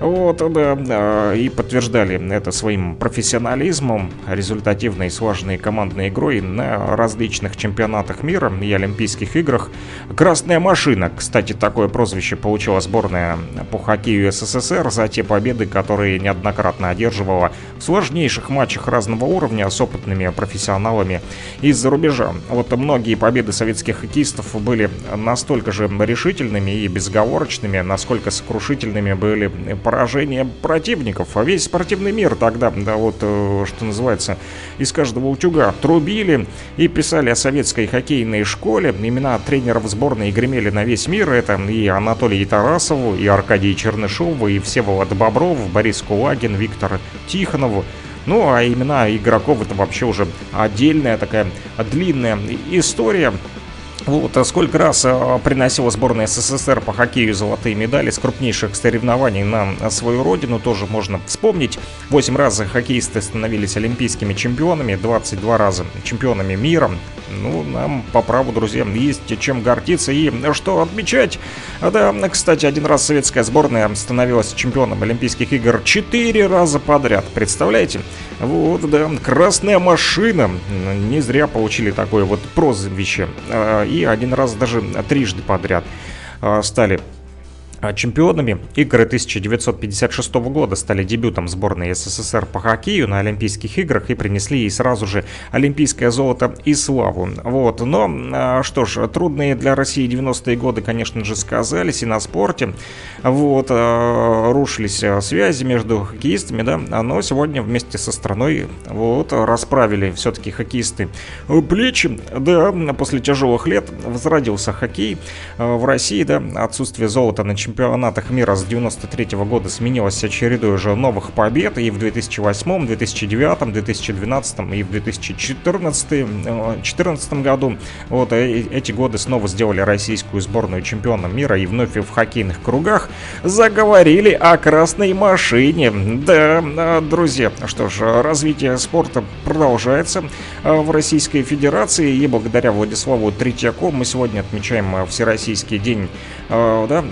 Вот, да, и подтверждали это своим профессионализмом, результативной, слаженной командной игрой на различных чемпионатах мира и Олимпийских играх. «Красная машина», кстати, такое прозвище получила сборная по хоккею СССР за те победы, которые неоднократно одерживала в сложнейших матчах разного уровня с опытными профессионалами из-за рубежа. Вот многие победы советских хоккеистов были настолько же решительными и безговорочными, насколько сокрушительными были поражения противников. А весь спортивный мир тогда, да вот, э, что называется, из каждого утюга трубили и писали о советской хоккейной школе. Имена тренеров сборной гремели на весь мир. Это и Анатолий Тарасов, и Аркадий Чернышов, и Всеволод Бобров, Борис Кулагин, Виктор Тихонов. Ну, а имена игроков это вообще уже отдельная такая длинная история. Вот, а сколько раз а, приносила сборная СССР по хоккею золотые медали с крупнейших соревнований на свою родину, тоже можно вспомнить. 8 раз хоккеисты становились олимпийскими чемпионами, 22 раза чемпионами мира. Ну, нам по праву, друзья, есть чем гордиться и что отмечать. Да, кстати, один раз советская сборная становилась чемпионом Олимпийских игр 4 раза подряд. Представляете? Вот, да, красная машина. Не зря получили такое вот прозвище. И один раз даже трижды подряд а, стали чемпионами. Игры 1956 года стали дебютом сборной СССР по хоккею на Олимпийских играх и принесли ей сразу же олимпийское золото и славу. Вот. Но, а, что ж, трудные для России 90-е годы, конечно же, сказались и на спорте. Вот. А, рушились связи между хоккеистами, да, но сегодня вместе со страной вот расправили все-таки хоккеисты плечи, да, после тяжелых лет возродился хоккей в России, да, отсутствие золота на чемпионате чемпионатах мира с 93 -го года сменилась чередой уже новых побед и в 2008, 2009, 2012 и в 2014 2014 году. Вот э, эти годы снова сделали российскую сборную чемпионом мира и вновь в хоккейных кругах заговорили о красной машине. Да, э, друзья, что ж, развитие спорта продолжается э, в Российской Федерации и благодаря Владиславу Третьяку мы сегодня отмечаем Всероссийский день да,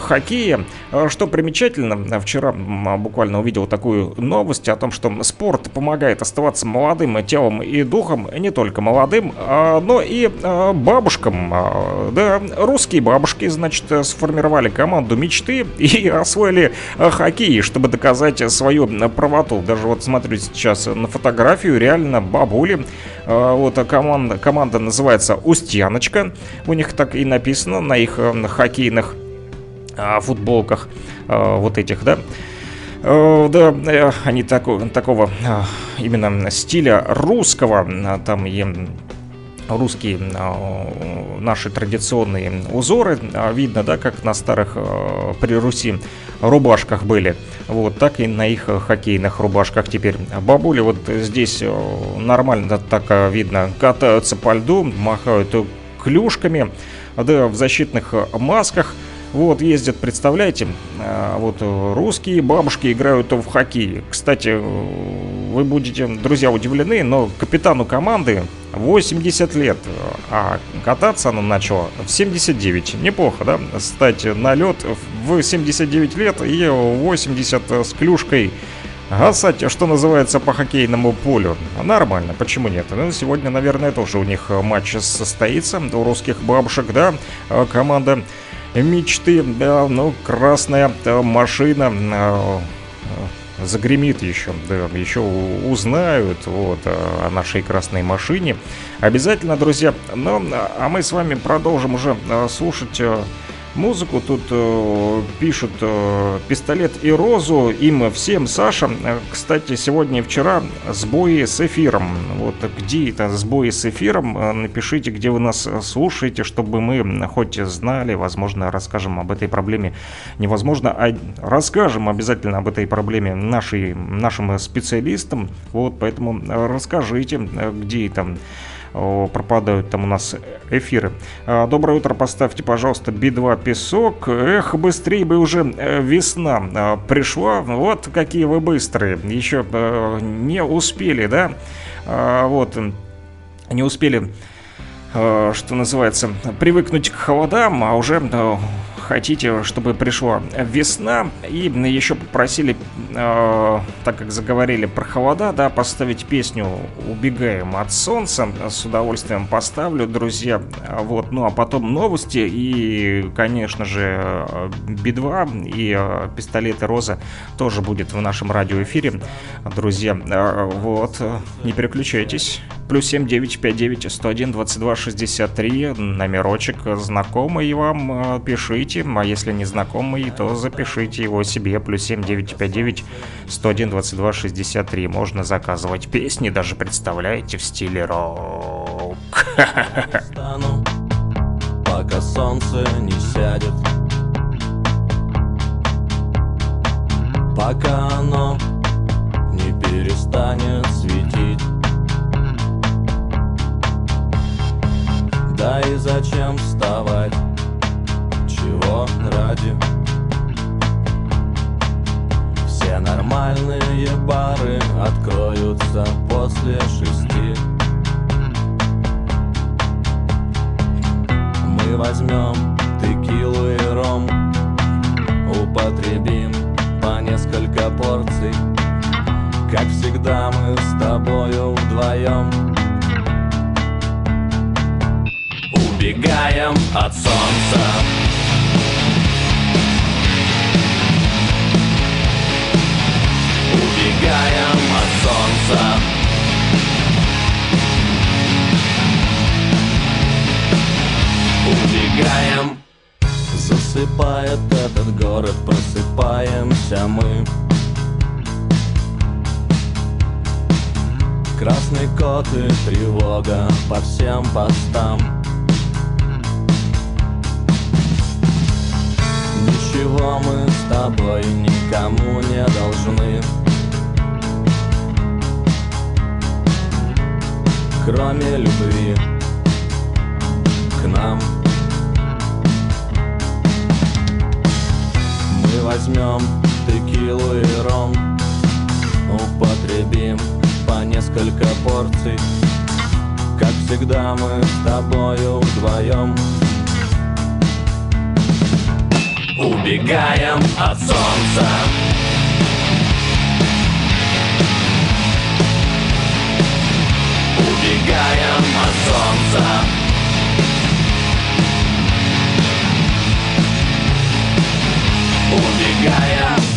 хоккея. А, что примечательно, вчера буквально увидел такую новость о том, что спорт помогает оставаться молодым телом и духом, не только молодым, а, но и а, бабушкам. Да, русские бабушки, значит, сформировали команду мечты и освоили хоккей, чтобы доказать свою правоту. Даже вот смотрю сейчас на фотографию, реально бабули. Вот команда, команда называется «Устьяночка». У них так и написано на их хоккейных футболках вот этих, да. Да, э, они тако, такого именно стиля русского, там и русские наши традиционные узоры, видно, да, как на старых при Руси рубашках были, вот так и на их хоккейных рубашках теперь. Бабули вот здесь нормально так видно, катаются по льду, махают клюшками, да, в защитных масках – вот, ездят, представляете, а, вот русские бабушки играют в хоккей. Кстати, вы будете, друзья, удивлены, но капитану команды 80 лет, а кататься она начала в 79. Неплохо, да? Стать на лед в 79 лет и 80 с клюшкой гасать, что называется, по хоккейному полю. Нормально, почему нет? Ну, сегодня, наверное, тоже у них матч состоится, у русских бабушек, да, команда мечты, да, ну, красная машина э, э, загремит еще, да, еще узнают вот о нашей красной машине. Обязательно, друзья. Ну, а мы с вами продолжим уже слушать музыку. Тут э, пишут э, «Пистолет и розу» им всем, Саша. Кстати, сегодня и вчера сбои с эфиром. Вот где это сбои с эфиром? Напишите, где вы нас слушаете, чтобы мы хоть знали, возможно, расскажем об этой проблеме. Невозможно, а расскажем обязательно об этой проблеме нашей, нашим специалистам. Вот, поэтому расскажите, где там пропадают там у нас эфиры. А, доброе утро, поставьте, пожалуйста, Би-2 песок. Эх, быстрее бы уже э, весна а, пришла. Вот какие вы быстрые. Еще э, не успели, да? А, вот, не успели, э, что называется, привыкнуть к холодам, а уже хотите, чтобы пришла весна. И еще попросили, э, так как заговорили про холода, да, поставить песню «Убегаем от солнца». С удовольствием поставлю, друзья. Вот, ну а потом новости и, конечно же, Би-2 и э, пистолеты Роза тоже будет в нашем радиоэфире, друзья. Э, вот, не переключайтесь. Плюс 7 959 101 22 63 номерочек знакомый вам э, пишите, а если не знакомый, то запишите его себе. Плюс 7 959 101 22 63. Можно заказывать песни, даже представляете, в стиле рок. Стану, пока солнце не сядет Пока оно не перестанет светить Да и зачем вставать? Чего ради? Все нормальные бары откроются после шести Мы возьмем текилу и ром Употребим по несколько порций Как всегда мы с тобою вдвоем Убегаем от солнца. Убегаем от солнца. Убегаем. Засыпает этот город, просыпаемся мы. Красный кот и тревога по всем постам Ничего мы с тобой никому не должны. Кроме любви к нам. Мы возьмем текилу и ром Употребим по несколько порций. Как всегда мы с тобою вдвоем Убегаем от солнца. Убегаем от солнца. Убегаем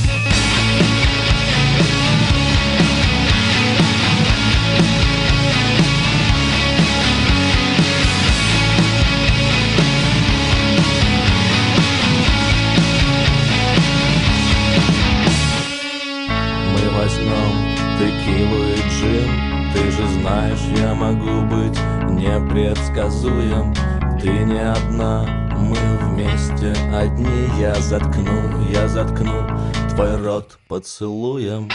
непредсказуем Ты не одна, мы вместе одни. Я заткну, я заткну твой рот поцелуем.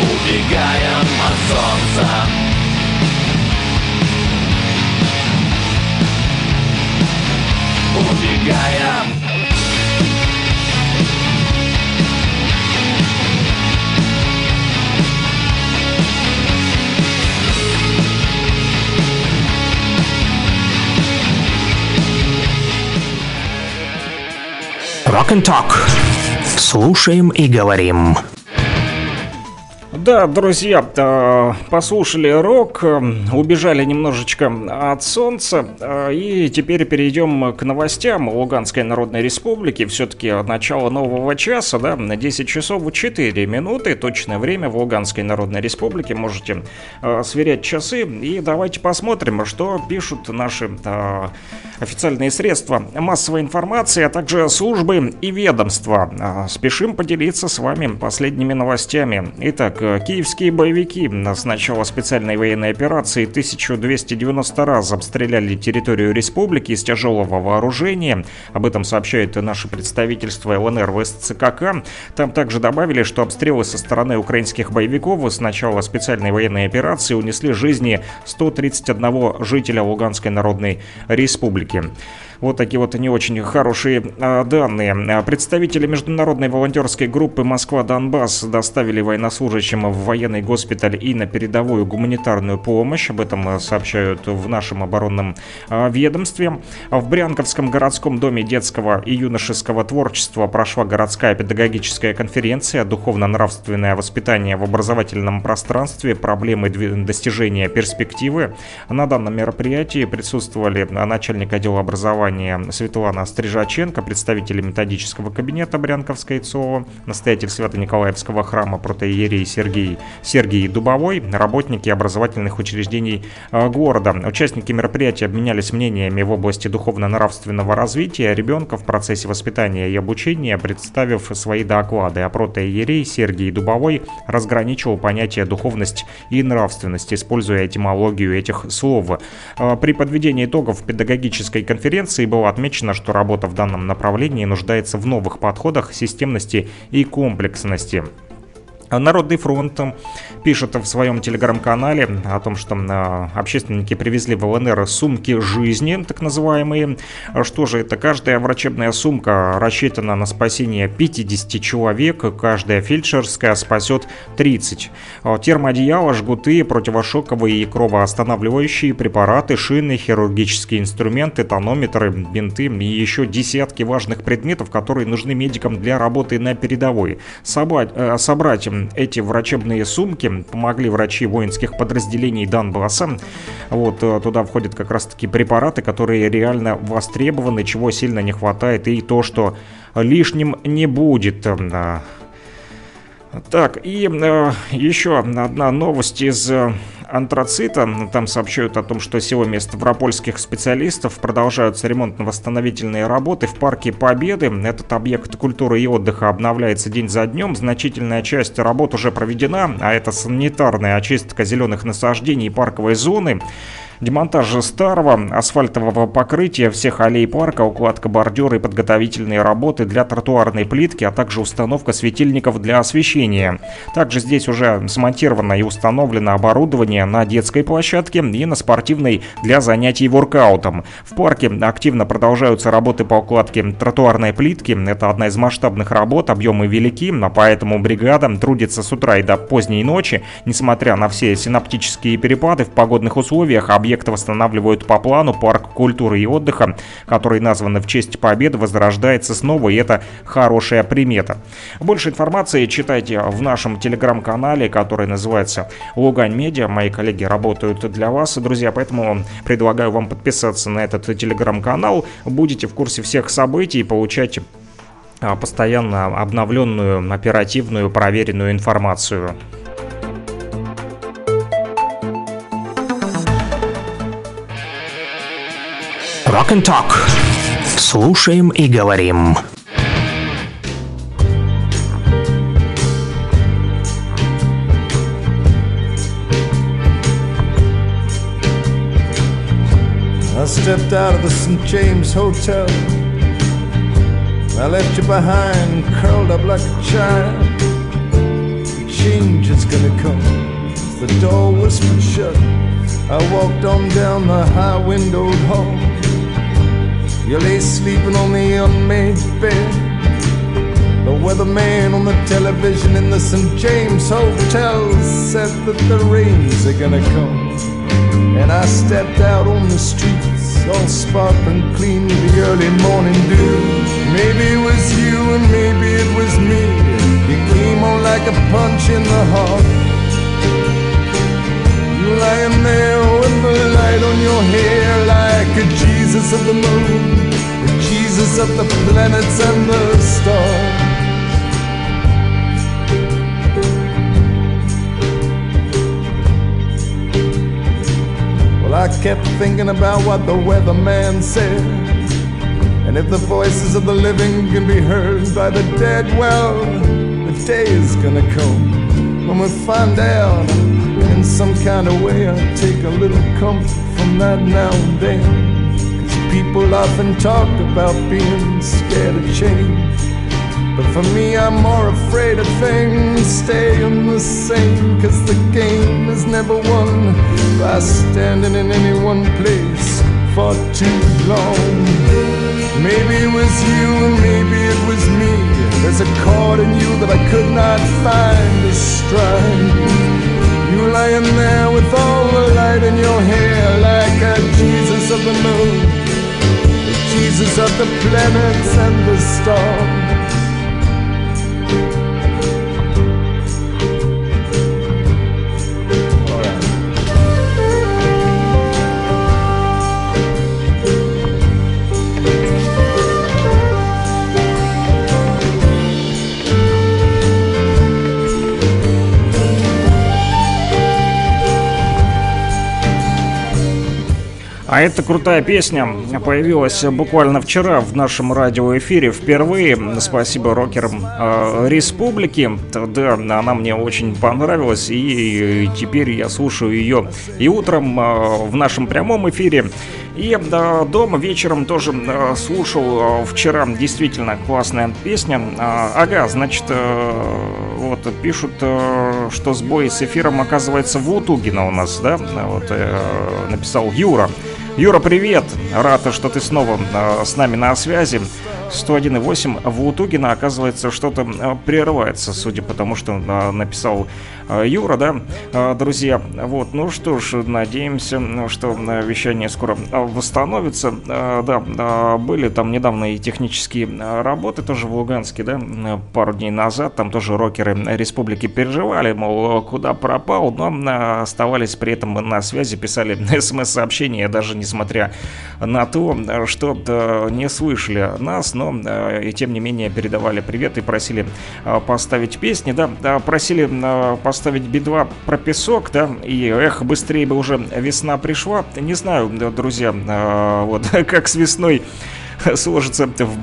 Убегаем от солнца. Убегаем Rock and Talk. Слушаем и говорим. Да, друзья, э, послушали рок, э, убежали немножечко от солнца, э, и теперь перейдем к новостям Луганской Народной Республики. Все-таки начало нового часа, да, на 10 часов 4 минуты, точное время в Луганской Народной Республике. Можете сверять часы, и давайте посмотрим, что пишут наши официальные средства массовой информации, а также службы и ведомства. Спешим поделиться с вами последними новостями. Итак, киевские боевики с начала специальной военной операции 1290 раз обстреляли территорию республики из тяжелого вооружения. Об этом сообщает наше представительство ЛНР в СЦКК. Там также добавили, что обстрелы со стороны украинских боевиков с начала специальной военной операции унесли жизни 131 жителя Луганской Народной Республики республики. Вот такие вот не очень хорошие а, данные. А, Представители международной волонтерской группы «Москва-Донбасс» доставили военнослужащим в военный госпиталь и на передовую гуманитарную помощь. Об этом а, сообщают в нашем оборонном ведомстве. В Брянковском городском доме детского и юношеского творчества прошла городская педагогическая конференция «Духовно-нравственное воспитание в образовательном пространстве. Проблемы достижения перспективы». На данном мероприятии присутствовали начальник отдела образования Светлана Стрижаченко, представители методического кабинета Брянковской ЦО, настоятель Свято-Николаевского храма протоиерей Сергей, Сергей Дубовой, работники образовательных учреждений э, города. Участники мероприятия обменялись мнениями в области духовно-нравственного развития ребенка в процессе воспитания и обучения, представив свои доклады. А протоиерей Сергей Дубовой разграничивал понятие духовность и нравственность, используя этимологию этих слов. Э, При подведении итогов педагогической конференции было отмечено, что работа в данном направлении нуждается в новых подходах, системности и комплексности. Народный фронт пишет в своем телеграм-канале о том, что э, общественники привезли в ЛНР сумки жизни, так называемые. Что же это? Каждая врачебная сумка рассчитана на спасение 50 человек, каждая фельдшерская спасет 30. Э, Термоодеяло, жгуты, противошоковые и кровоостанавливающие препараты, шины, хирургические инструменты, тонометры, бинты и еще десятки важных предметов, которые нужны медикам для работы на передовой. Собрать, э, собрать м, эти врачебные сумки помогли врачи воинских подразделений Донбасса. Вот э, туда входят как раз-таки препараты, которые реально востребованы, чего сильно не хватает, и то, что лишним не будет. Э, Так, и э, еще одна новость из э, антрацита. Там сообщают о том, что силами ставропольских специалистов продолжаются ремонтно-восстановительные работы в парке Победы. Этот объект культуры и отдыха обновляется день за днем. Значительная часть работ уже проведена, а это санитарная очистка зеленых насаждений и парковой зоны. Демонтаж старого асфальтового покрытия всех аллей парка, укладка бордюра и подготовительные работы для тротуарной плитки, а также установка светильников для освещения. Также здесь уже смонтировано и установлено оборудование на детской площадке и на спортивной для занятий воркаутом. В парке активно продолжаются работы по укладке тротуарной плитки. Это одна из масштабных работ, объемы велики, а поэтому бригада трудится с утра и до поздней ночи. Несмотря на все синаптические перепады в погодных условиях, объект восстанавливают по плану. Парк культуры и отдыха, который назван в честь победы, возрождается снова, и это хорошая примета. Больше информации читайте в нашем телеграм-канале, который называется Лугань Медиа. Мои коллеги работают для вас, друзья, поэтому предлагаю вам подписаться на этот телеграм-канал. Будете в курсе всех событий и получать а, постоянно обновленную, оперативную, проверенную информацию. Rock and Talk. Слушаем и говорим. I stepped out of the St. James Hotel. I left you behind, curled up like a child. Change is gonna come. The door whispered shut. I walked on down the high windowed hall. You lay sleeping on the unmade bed. The weatherman on the television in the St. James Hotel said that the rains are gonna come. And I stepped out on the streets, all sparkling clean with the early morning dew. Maybe it was you and maybe it was me. You came on like a punch in the heart. You lying there with the light on your hair like a Jesus of the moon, a Jesus of the planets and the stars. Well, I kept thinking about what the weatherman said. And if the voices of the living can be heard by the dead, well, the day is gonna come when we find out. In some kind of way, I take a little comfort from that now and then. People often talk about being scared of change. But for me, I'm more afraid of things staying the same. Cause the game is never won by standing in any one place for too long. Maybe it was you and maybe it was me. There's a chord in you that I could not find to strike. You lying there with all the light in your hair, like a Jesus of the moon, Jesus of the planets and the stars. А эта крутая песня появилась буквально вчера в нашем радиоэфире впервые. Спасибо рокерам э, Республики. Да, она мне очень понравилась, и теперь я слушаю ее и утром э, в нашем прямом эфире. И да, дома вечером тоже э, слушал э, вчера действительно классная песня. А, ага, значит, э, вот пишут, э, что сбой с эфиром оказывается в Утугино у нас, да? Вот э, написал Юра. Юра, привет! Рад, что ты снова э, с нами на связи. 101.8 в Утугино, оказывается, что-то э, прерывается, судя по тому, что э, написал Юра, да, друзья. Вот, ну что ж, надеемся, что вещание скоро восстановится. Да, были там недавно и технические работы тоже в Луганске, да, пару дней назад. Там тоже рокеры республики переживали, мол, куда пропал, но оставались при этом на связи, писали смс-сообщения, даже несмотря на то, что э, не слышали нас, но э, и тем не менее передавали привет и просили э, поставить песни, да, просили поставить Би-2 про песок, да, и эх, быстрее бы уже весна пришла. Не знаю, друзья, вот как с весной сложится в,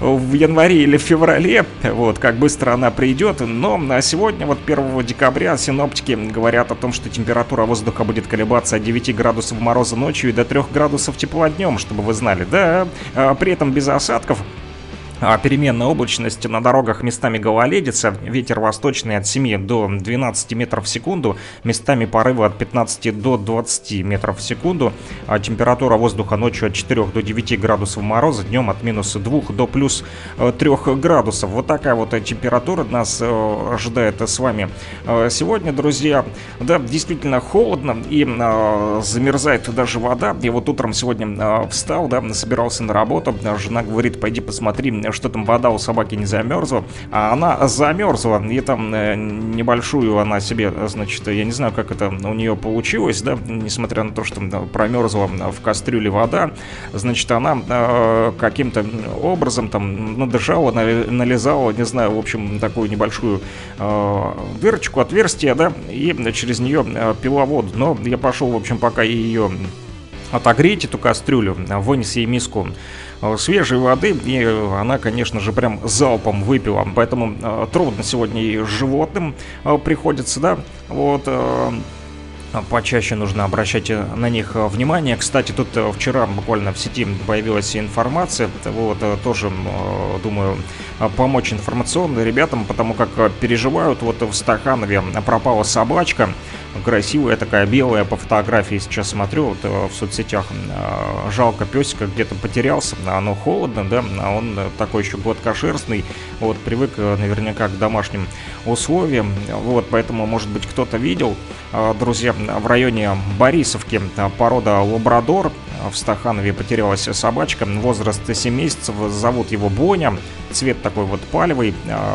в январе или в феврале, вот, как быстро она придет, но на сегодня, вот 1 декабря, синоптики говорят о том, что температура воздуха будет колебаться от 9 градусов мороза ночью и до 3 градусов тепла днем, чтобы вы знали, да, а при этом без осадков, переменная облачность на дорогах местами гололедица, ветер восточный от 7 до 12 метров в секунду, местами порывы от 15 до 20 метров в секунду, а температура воздуха ночью от 4 до 9 градусов мороза, днем от минус 2 до плюс 3 градусов. Вот такая вот температура нас э, ожидает с вами э, сегодня, друзья. Да, действительно холодно и э, замерзает даже вода. Я вот утром сегодня э, встал, да, собирался на работу, жена говорит, пойди посмотри, что там вода у собаки не замерзла, а она замерзла, и там э, небольшую она себе, значит, я не знаю, как это у нее получилось, да, несмотря на то, что промерзла в кастрюле вода, значит, она э, каким-то образом там надышала, нали- нализала, не знаю, в общем, такую небольшую э, дырочку, отверстие, да, и через нее пила воду, но я пошел, в общем, пока ее отогреть эту кастрюлю, вынес ей миску э, свежей воды, и она, конечно же, прям залпом выпила. Поэтому э, трудно сегодня и животным э, приходится, да, вот... Почаще нужно обращать на них внимание. Кстати, тут вчера буквально в сети появилась информация, вот тоже, думаю, помочь информационно ребятам, потому как переживают, вот в Стаханове пропала собачка, красивая такая белая по фотографии сейчас смотрю вот э, в соцсетях Э, жалко песика где-то потерялся оно холодно да а он э, такой еще гладкошерстный вот привык наверняка к домашним условиям вот поэтому может быть кто-то видел друзья в районе Борисовки порода лабрадор в Стаханове потерялась собачка, возраст 7 месяцев, зовут его Боня, цвет такой вот палевый,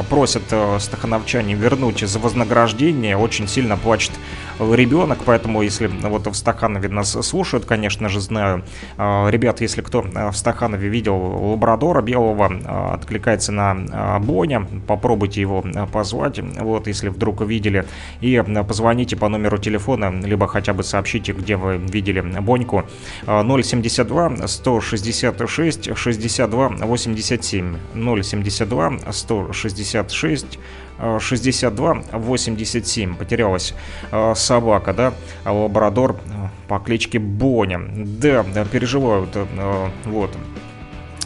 просят стахановчане вернуть за вознаграждение, очень сильно плачет ребенок, поэтому если вот в Стаханове нас слушают, конечно же, знаю, Э, ребят, если кто э, в Стаханове видел лабрадора белого, э, откликается на э, Боня, попробуйте его э, позвать, вот, если вдруг видели, и э, позвоните по номеру телефона, либо хотя бы сообщите, где вы видели Боньку, Э, 072 166 62 87 072 166 э, 62 87 потерялась э, собака, да, а лабрадор э, по кличке Боня. Да, да, переживают, э, вот.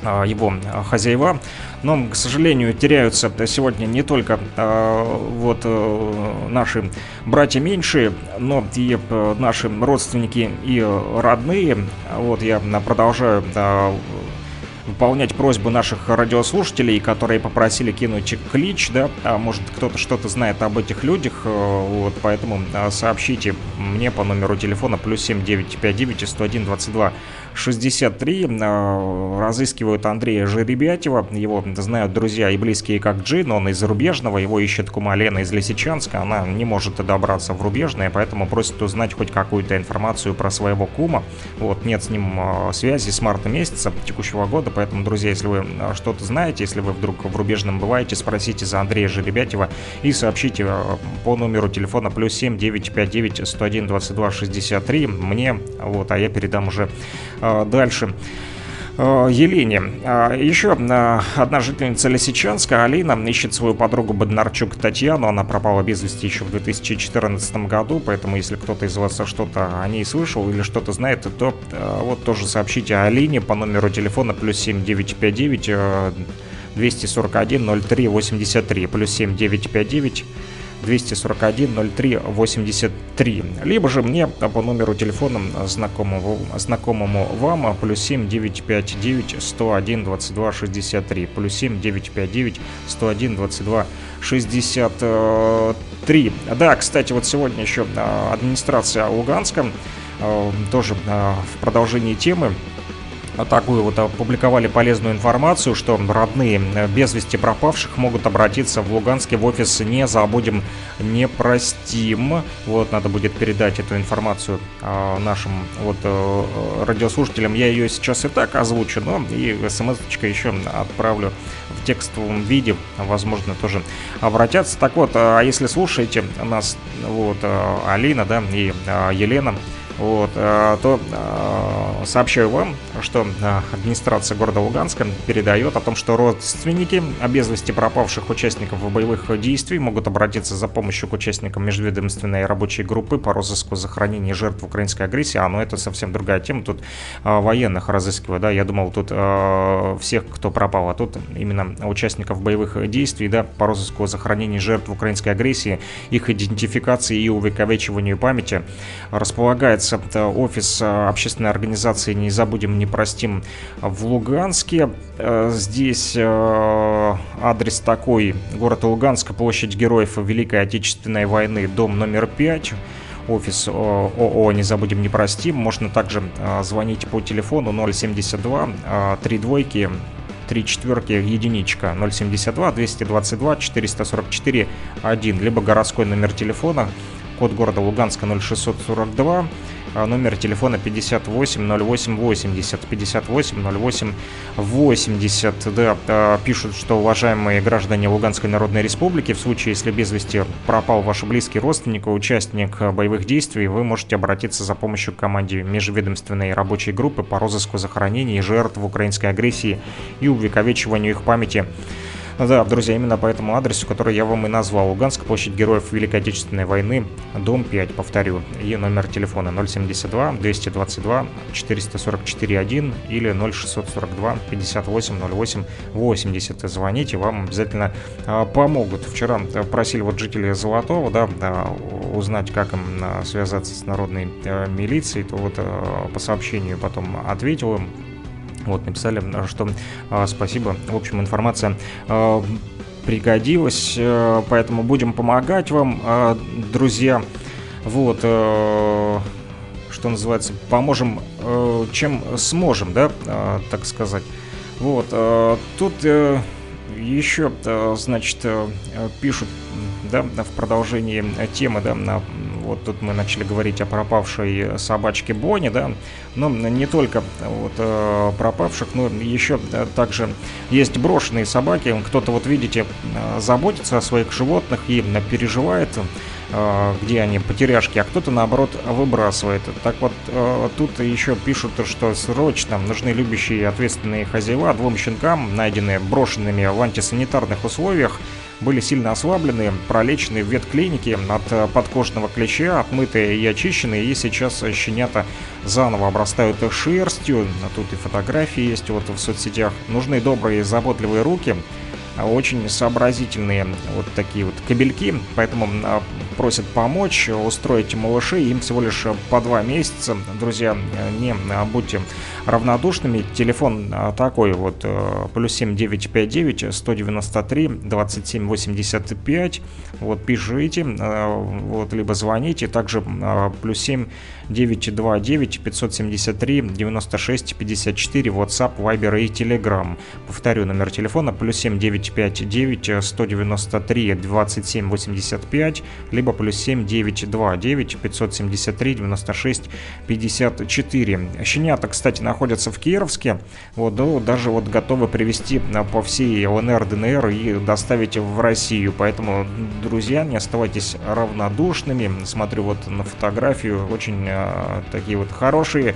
его хозяева. Но, к сожалению, теряются сегодня не только а, вот э, наши братья меньшие, но и э, наши родственники и родные. Вот я продолжаю выполнять просьбу наших радиослушателей, которые попросили кинуть клич, да, а может кто-то что-то знает об этих людях, э, вот, поэтому э, сообщите мне по номеру телефона плюс 7959 101 22 63. Разыскивают Андрея Жеребятева, его знают друзья и близкие как Джин, он из Рубежного, его ищет кума Лена из Лисичанска, она не может добраться в Рубежное, поэтому просит узнать хоть какую-то информацию про своего кума, вот, нет с ним э, связи с марта месяца текущего года, Поэтому, друзья, если вы а, что-то знаете, если вы вдруг в Рубежном бываете, спросите за Андрея Жеребятева и сообщите по номеру телефона плюс 7 959 101 22 63 мне, вот, а я передам уже э, дальше. Э, Елене. А, Еще одна жительница Лисичанска, Алина, ищет свою подругу Боднарчук Татьяну. Она пропала без вести еще в 2014 году, поэтому если кто-то из вас что-то о ней слышал или что-то знает, то э, вот тоже сообщите Алине по номеру телефона плюс 7959 241 03 83 плюс 7959 241 03 83. Либо же мне по номеру телефона знакомому, знакомому вам плюс 7 959 101 22 63 плюс 7 959 101 22 63. Да, кстати, вот сегодня еще а, администрация Луганска тоже в продолжении темы такую вот опубликовали полезную информацию, что родные э, без вести пропавших могут обратиться в Луганске в офис «Не забудем, не простим». Вот, надо будет передать эту информацию э, нашим вот э, радиослушателям. Я ее сейчас и так озвучу, но и смс-очка еще отправлю в текстовом виде, возможно, тоже обратятся. Так вот, а если слушаете нас, вот, Алина, да, и Елена, вот, э, то э, сообщаю вам, что э, администрация города Луганска передает о том, что родственники без пропавших участников боевых действий могут обратиться за помощью к участникам межведомственной рабочей группы по розыску захоронения жертв украинской агрессии. А, ну это совсем другая тема, тут военных разыскиваю, да, я думал тут всех, кто пропал, а тут именно участников боевых действий, да, по розыску захоронения жертв украинской агрессии, их идентификации и увековечиванию памяти. Располагается это офис э, общественной организации «Не забудем, не простим» в Луганске. Э, здесь э, адрес такой. Город Луганск, площадь Героев Великой Отечественной войны, дом номер 5 офис ООО «Не забудем, не простим». Можно также звонить по телефону 072 3 двойки 3 четверки единичка 072 222 444 1 либо городской номер телефона код города Луганска 0642 а, номер телефона 580880, 580880, да, а, пишут, что уважаемые граждане Луганской Народной Республики, в случае, если без вести пропал ваш близкий родственник, участник боевых действий, вы можете обратиться за помощью к команде межведомственной рабочей группы по розыску захоронений жертв украинской агрессии и увековечиванию их памяти да, друзья, именно по этому адресу, который я вам и назвал. Луганск, площадь Героев Великой Отечественной войны, дом 5, повторю. И номер телефона 072 222 444 1 или 0642 58 08 80. Звоните, вам обязательно а, помогут. Вчера просили вот жители Золотого, да, да узнать, как им а, связаться с народной а, милицией, то вот а, по сообщению потом ответил им, вот, написали, что э, спасибо. В общем, информация э, пригодилась, э, поэтому будем помогать вам, э, друзья. Вот, э, что называется, поможем, э, чем сможем, да, э, так сказать. Вот, э, тут э, еще, э, значит, э, пишут, да, в продолжении темы, да, вот тут мы начали говорить о пропавшей собачке Бонни, да, но не только вот э, пропавших, но еще э, также есть брошенные собаки. Кто-то, вот видите, э, заботится о своих животных и переживает, где они потеряшки, а кто-то наоборот выбрасывает. Так вот, тут еще пишут, что срочно нужны любящие и ответственные хозяева двум щенкам, найденные брошенными в антисанитарных условиях были сильно ослаблены, пролечены в ветклинике от э, подкожного клеща, отмытые и очищенные, и сейчас щенята заново обрастают шерстью. Тут и фотографии есть вот в соцсетях. Нужны добрые, заботливые руки, очень сообразительные вот такие вот кабельки, поэтому а, просят помочь устроить малышей. Им всего лишь по два месяца. Друзья, не а, будьте равнодушными. Телефон а, такой вот э, плюс 7959 193 27 85. Вот пишите, вот либо звоните. Также плюс 7 929 573 96 54 WhatsApp, Viber и Telegram. Повторю номер телефона плюс 7 959 193 27 85 либо плюс 7 929 573 96 54. Щенята, кстати, находятся в Кировске. Вот, да, даже вот готовы привезти по всей ЛНР, ДНР и доставить в Россию. Поэтому, друзья, не оставайтесь равнодушными. Смотрю вот на фотографию, очень а, такие вот хорошие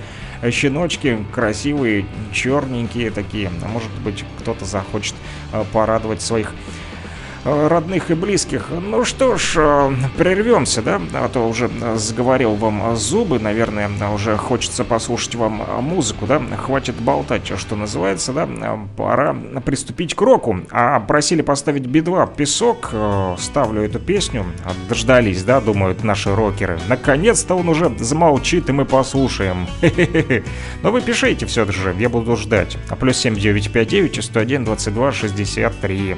щеночки, красивые, черненькие такие. А может быть, кто-то захочет а, порадовать своих родных и близких. Ну что ж, э, прервемся, да? А то уже заговорил вам зубы, наверное, уже хочется послушать вам музыку, да? Хватит болтать, что называется, да? Пора приступить к року. А просили поставить Би-2 «Песок». Э, ставлю эту песню. Дождались, да, думают наши рокеры. Наконец-то он уже замолчит, и мы послушаем. Но вы пишите все же, я буду ждать. А плюс 7959 101 22 63.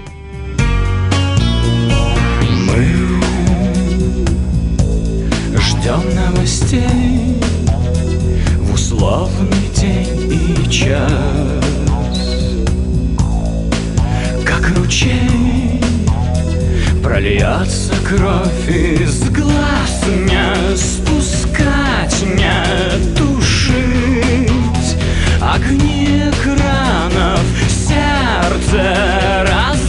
Ждем новостей в условный день и час. Как ручей прольется кровь из глаз Не спускать, не тушить. Огни экранов сердце раздавит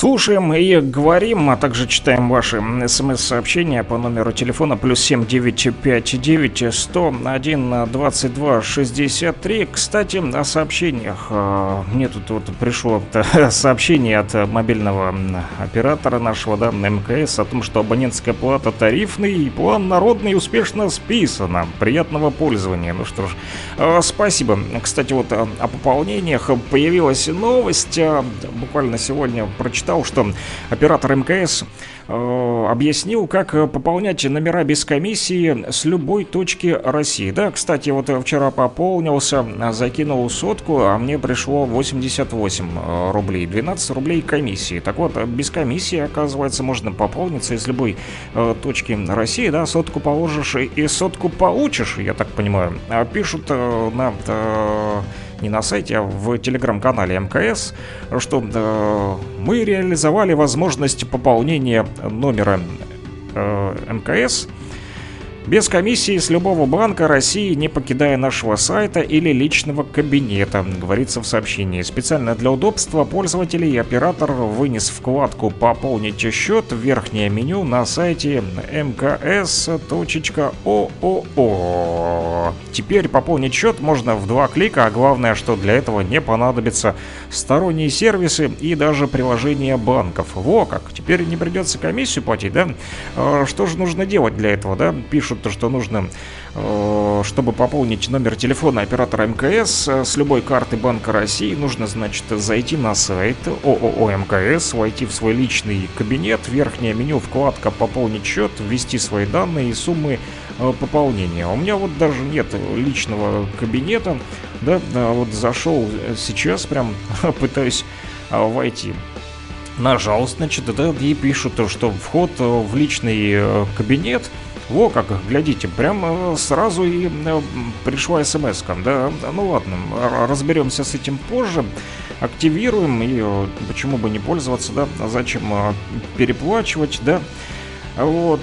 Слушаем и говорим, а также читаем ваши смс-сообщения по номеру телефона плюс 7959 101 22 63. Кстати, о сообщениях. А, мне тут вот пришло сообщение от мобильного оператора нашего, да, МКС, о том, что абонентская плата тарифный план народный успешно списана. Приятного пользования. Ну что ж, а, спасибо. Кстати, вот о пополнениях появилась новость. А, буквально сегодня прочитал прочитал, что оператор МКС э, объяснил, как пополнять номера без комиссии с любой точки России. Да, кстати, вот вчера пополнился, закинул сотку, а мне пришло 88 э, рублей, 12 рублей комиссии. Так вот, без комиссии, оказывается, можно пополниться из любой э, точки России, да, сотку положишь и сотку получишь, я так понимаю. А пишут э, на... Э, не на сайте, а в телеграм-канале МКС, что э, мы реализовали возможность пополнения номера э, МКС без комиссии с любого банка России, не покидая нашего сайта или личного кабинета, говорится в сообщении. Специально для удобства пользователей оператор вынес вкладку «Пополнить счет» в верхнее меню на сайте mks.oo. Теперь пополнить счет можно в два клика, а главное, что для этого не понадобятся сторонние сервисы и даже приложения банков. Во как, теперь не придется комиссию платить, да? А что же нужно делать для этого, да? Пишут то, что нужно, э, чтобы пополнить номер телефона оператора МКС э, с любой карты Банка России, нужно, значит, зайти на сайт ООО МКС, войти в свой личный кабинет, верхнее меню, вкладка «Пополнить счет», ввести свои данные и суммы э, пополнения. У меня вот даже нет личного кабинета, да, вот зашел сейчас, прям пытаюсь войти. Нажал, значит, да, и пишут, что вход в личный кабинет – во как, глядите, прям сразу и э, пришла смс. Да, ну ладно, разберемся с этим позже. Активируем и э, почему бы не пользоваться, да, зачем э, переплачивать, да. Вот,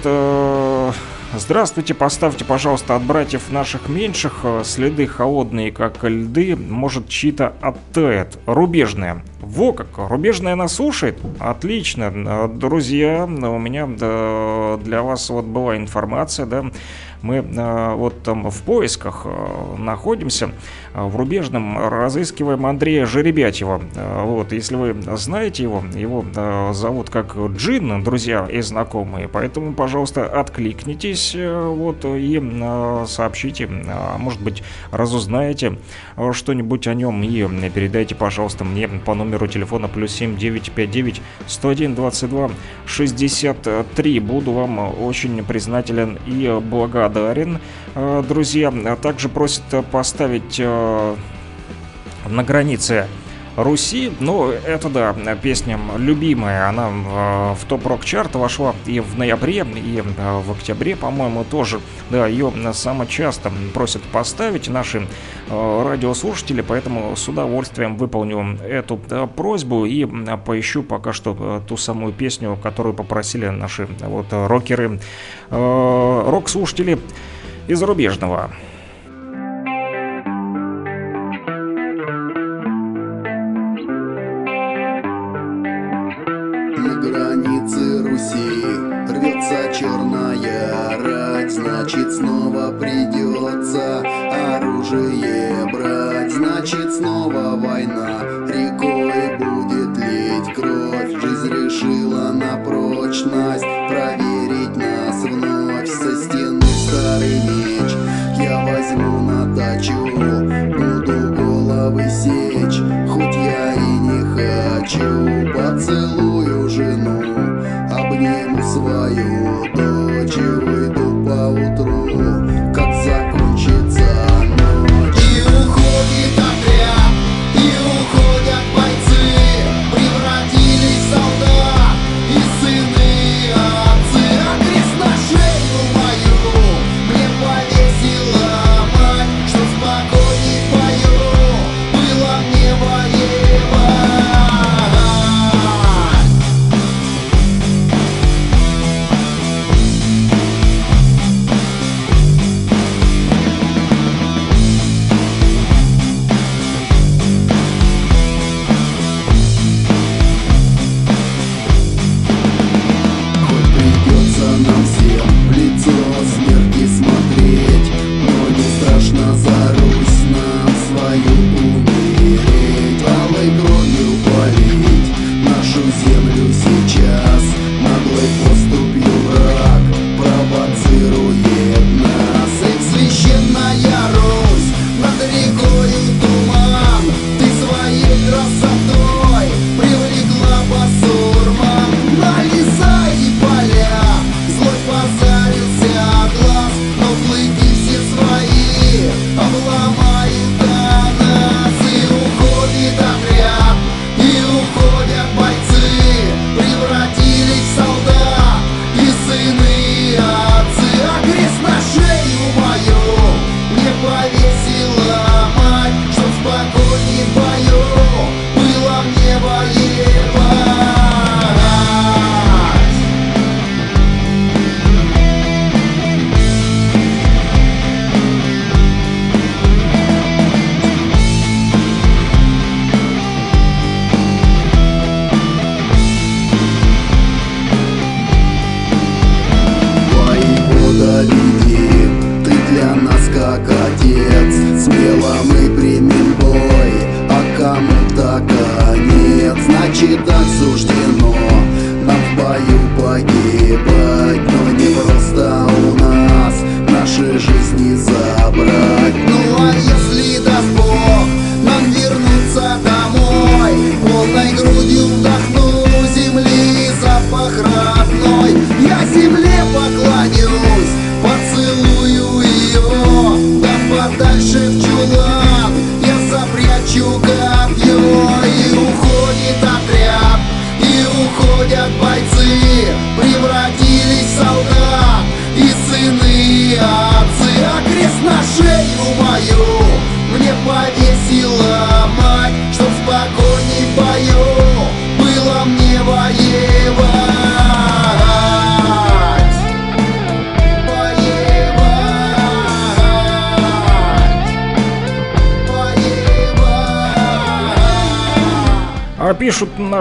Здравствуйте, поставьте, пожалуйста, от братьев наших меньших следы холодные, как льды, может, чьи-то оттает. Рубежная. Во как, рубежная нас слушает? Отлично. Друзья, у меня для вас вот была информация, да, мы э, вот там в поисках э, находимся, э, в Рубежном разыскиваем Андрея Жеребятьева. Вот, если вы знаете его, его зовут как Джин, друзья и знакомые, поэтому, пожалуйста, откликнитесь вот и сообщите, может быть, разузнаете что-нибудь о нем и передайте, пожалуйста, мне по номеру телефона плюс 7 959 101 22 63. Буду вам очень признателен и благодарен благодарен, э, друзья. А также просят поставить э, на границе Руси. Ну, это да, песня любимая. Она э, в топ-рок чарт вошла и в ноябре, и в октябре, по-моему, тоже. Да, ее самое часто просят поставить наши радиослушатели, поэтому с удовольствием выполню эту просьбу и поищу пока что ту самую песню, которую попросили наши вот рокеры, рок-слушатели из зарубежного.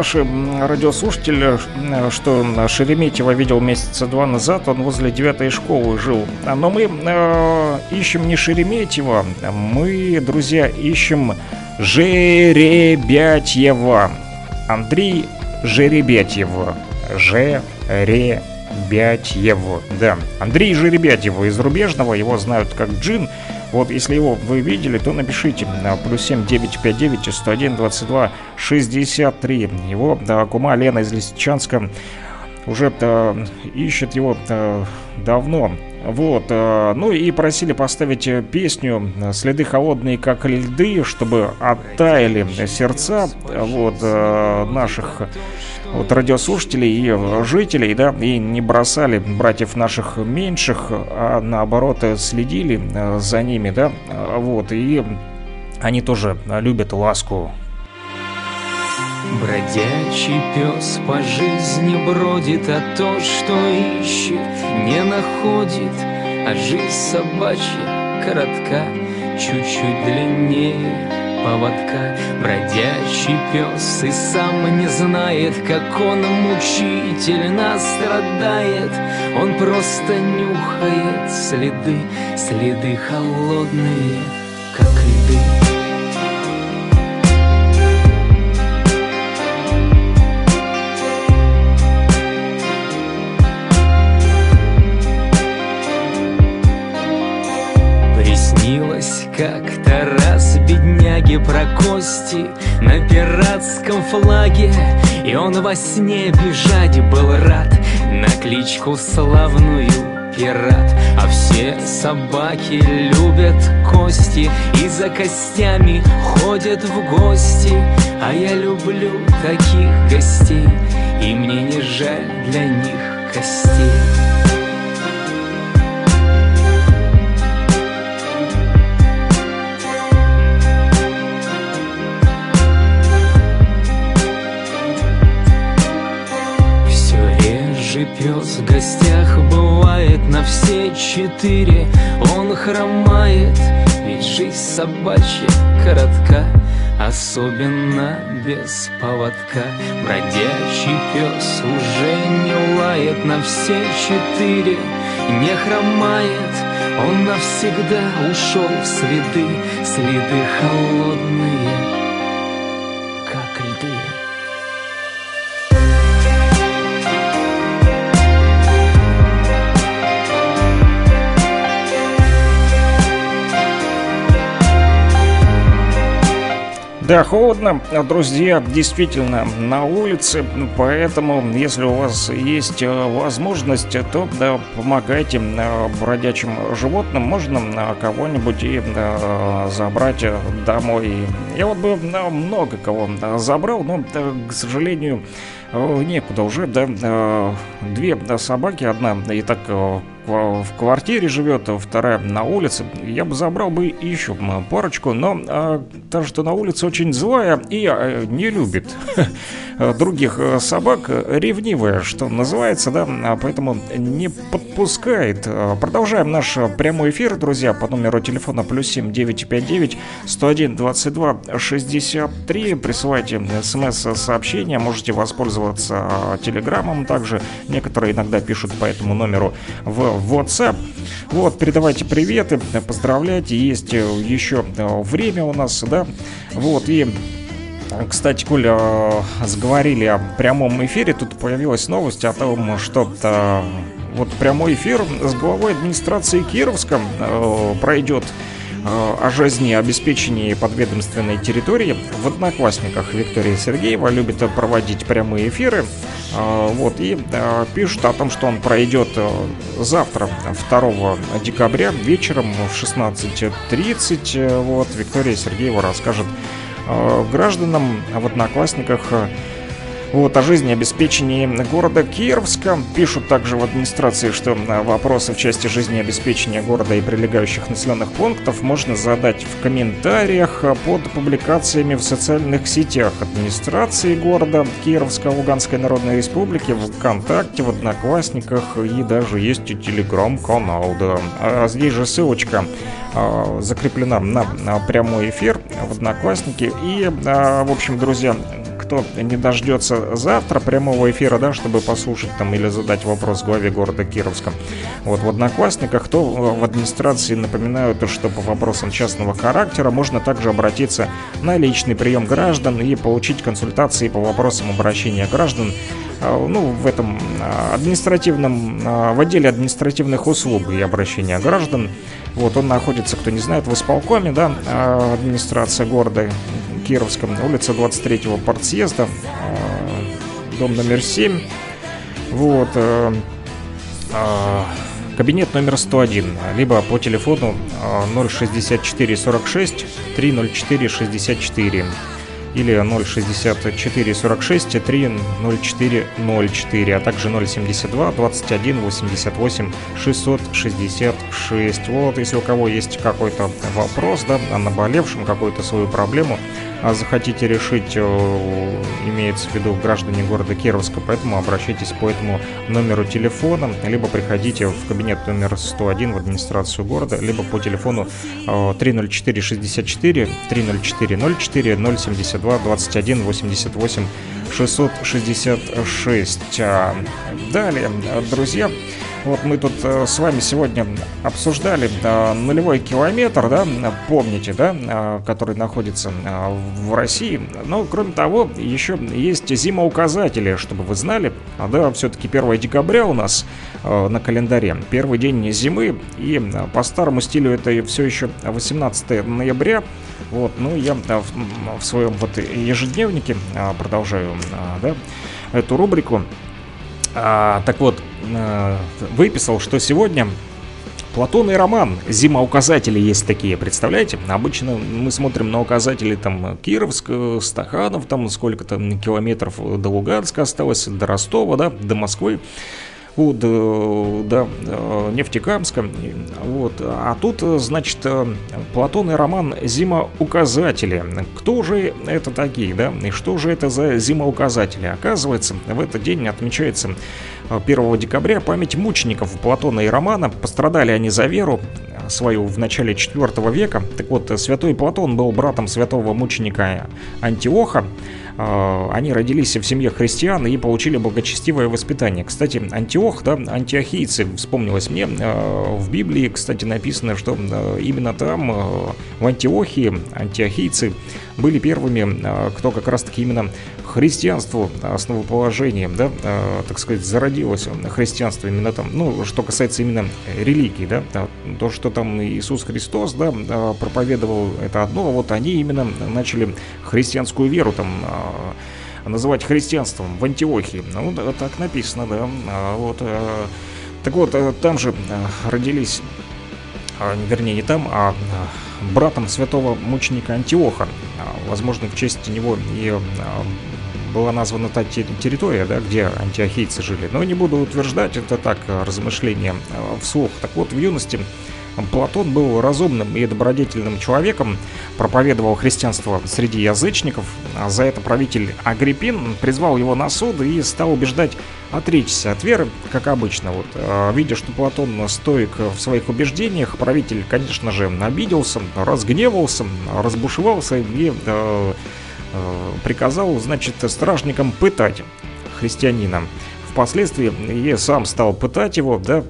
Наши радиослушатели, м, что Шереметьево видел месяца два назад, он возле девятой школы жил. Но мы э, ищем не Шереметьево, мы, друзья, ищем Жеребятьева. Андрей Жеребятьев. Жеребятьев. Да, Андрей Жеребятьев из Рубежного, его знают как Джин. Вот, если его вы видели, то напишите на плюс 7 959 101 22 63. Его да, кума Лена из Лисичанска уже э, ищет его э, давно. Вот, э, ну и просили поставить э, песню «Следы холодные, как льды», чтобы оттаяли сердца вот, э, наших вот, радиослушателей и жителей, да, и не бросали братьев наших меньших, а наоборот следили за ними, да, вот, и они тоже любят ласку. Бродячий пес по жизни бродит, а то, что ищет, не находит, а жизнь собачья коротка, чуть-чуть длиннее поводка. Бродячий пес и сам не знает, как он мучительно страдает. Он просто нюхает следы, следы холодные, как льды. Как-то раз бедняге про кости На пиратском флаге И он во сне бежать был рад На кличку славную пират А все собаки любят кости И за костями ходят в гости. А я люблю таких гостей И мне не жаль для них костей пес. В гостях бывает на все четыре. Он хромает, ведь жизнь собачья коротка Особенно без поводка. Бродячий пес уже не лает на все четыре. Не хромает, он навсегда ушел в следы. Следы холодные, Да, холодно, друзья, действительно, на улице, поэтому, если у вас есть э, возможность, то да, помогайте э, бродячим животным, можно э, кого-нибудь и э, забрать э, домой. Я вот бы э, много кого э, забрал, но, э, к сожалению, э, некуда уже, да, э, две да, собаки, одна и так э, в квартире живет, а вторая на улице. Я бы забрал бы еще парочку, но а, та, что на улице очень злая и а, не любит других э, собак, э, ревнивая, что называется, да, а поэтому не подпускает. А, Продолжаем наш э, прямой эфир, друзья, по номеру телефона плюс 7 959 101 22 63. Присылайте смс-сообщения, можете воспользоваться а, телеграммом также. Некоторые иногда пишут по этому номеру в WhatsApp. Вот, передавайте приветы, поздравляйте. Есть э, еще э, время у нас, да. Вот, и кстати, Коля, э, заговорили о прямом эфире, тут появилась новость о том, что э, вот прямой эфир с главой администрации Кировска пройдет о жизнеобеспечении подведомственной территории. В Одноклассниках Виктория Сергеева любит проводить прямые эфиры. Э, Вот, и пишут о том, что он пройдет э, завтра, 2 декабря, вечером в 16.30. Э, Вот, Виктория Сергеева расскажет э, гражданам в Одноклассниках вот, о жизнеобеспечении города Кировска. Пишут также в администрации, что э, вопросы в части жизнеобеспечения города и прилегающих населенных пунктов можно задать в комментариях э, под публикациями в социальных сетях администрации города Кировска, Луганской Народной Республики, ВКонтакте, в Одноклассниках и даже есть и телеграм-канал, да. А здесь же ссылочка э, закреплена на, на прямой эфир в Одноклассники. И, в общем, друзья, кто не дождется завтра прямого эфира, да, чтобы послушать там или задать вопрос главе города Кировска. Вот в Одноклассниках, то в администрации напоминают, что по вопросам частного характера можно также обратиться на личный прием граждан и получить консультации по вопросам обращения граждан а, ну, в этом а, административном, а, в отделе административных услуг и обращения граждан. Вот он находится, кто не знает, в исполкоме, да, администрация города Кировска, улица 23-го партсъезда, дом номер 7. Вот, кабинет номер 101, либо по телефону 064 46 304 64 или 064 46 30404, а также 072 21 88 666. Вот, если у кого есть какой-то вопрос, да, о наболевшем, какую-то свою проблему, а захотите решить, э, имеется в виду граждане города Кировска, поэтому обращайтесь по этому номеру телефона, либо приходите в кабинет номер 101 в администрацию города, либо по телефону 304 64 304 04 072 21 88 666. Далее, друзья, вот мы тут э, с вами сегодня обсуждали э, нулевой километр, да, помните, да, э, который находится в России. Но, кроме того, еще есть зимоуказатели, чтобы вы знали. Да, все-таки 1 декабря у нас на календаре. Первый день зимы. И по старому стилю это все еще 18 ноября. Вот, ну, я в, в своем вот ежедневнике продолжаю, да, эту рубрику. А, так вот, а, выписал, что сегодня Платон и Роман. Зима указатели есть такие, представляете? Обычно мы смотрим на указатели там Кировск, Стаханов, там сколько там километров до Луганска осталось, до Ростова, да, до Москвы от да, э, Нефтекамска. Вот. А тут, значит, Платон и Роман зимоуказатели. Кто же это такие, да? И что же это за зимоуказатели? Оказывается, в этот день отмечается 1 декабря память мучеников Платона и Романа. Пострадали они за веру свою в начале 4 века. Так вот, святой Платон был братом святого мученика Антиоха. А, они родились в семье христиан и получили благочестивое воспитание. Кстати, Антиох, да, антиохийцы, вспомнилось мне, а, в Библии, кстати, написано, что а, именно там, в Антиохии, антиохийцы были первыми, кто как раз-таки именно христианству основоположением, да, так сказать, зародилось христианство именно там, ну, что касается именно религии, да, то, что там Иисус Христос, да, проповедовал, это одно, вот они именно начали христианскую веру там называть христианством в Антиохии. Ну, да, так написано, да. А, вот, а, так вот, э, там же родились, а, вернее, не там, а братом святого мученика Антиоха. Возможно, в честь него и была названа та территория, да, где антиохийцы жили. Но не буду утверждать, это так, размышления вслух. Так вот, в юности Платон был разумным и добродетельным человеком, проповедовал христианство среди язычников. А за это правитель Агриппин призвал его на суд и стал убеждать отречься от веры, как обычно. Вот, а, видя, что Платон стоек в своих убеждениях, правитель, конечно же, обиделся, разгневался, разбушевался и э, э, приказал, значит, стражникам пытать христианина. Впоследствии я сам стал пытать его, да,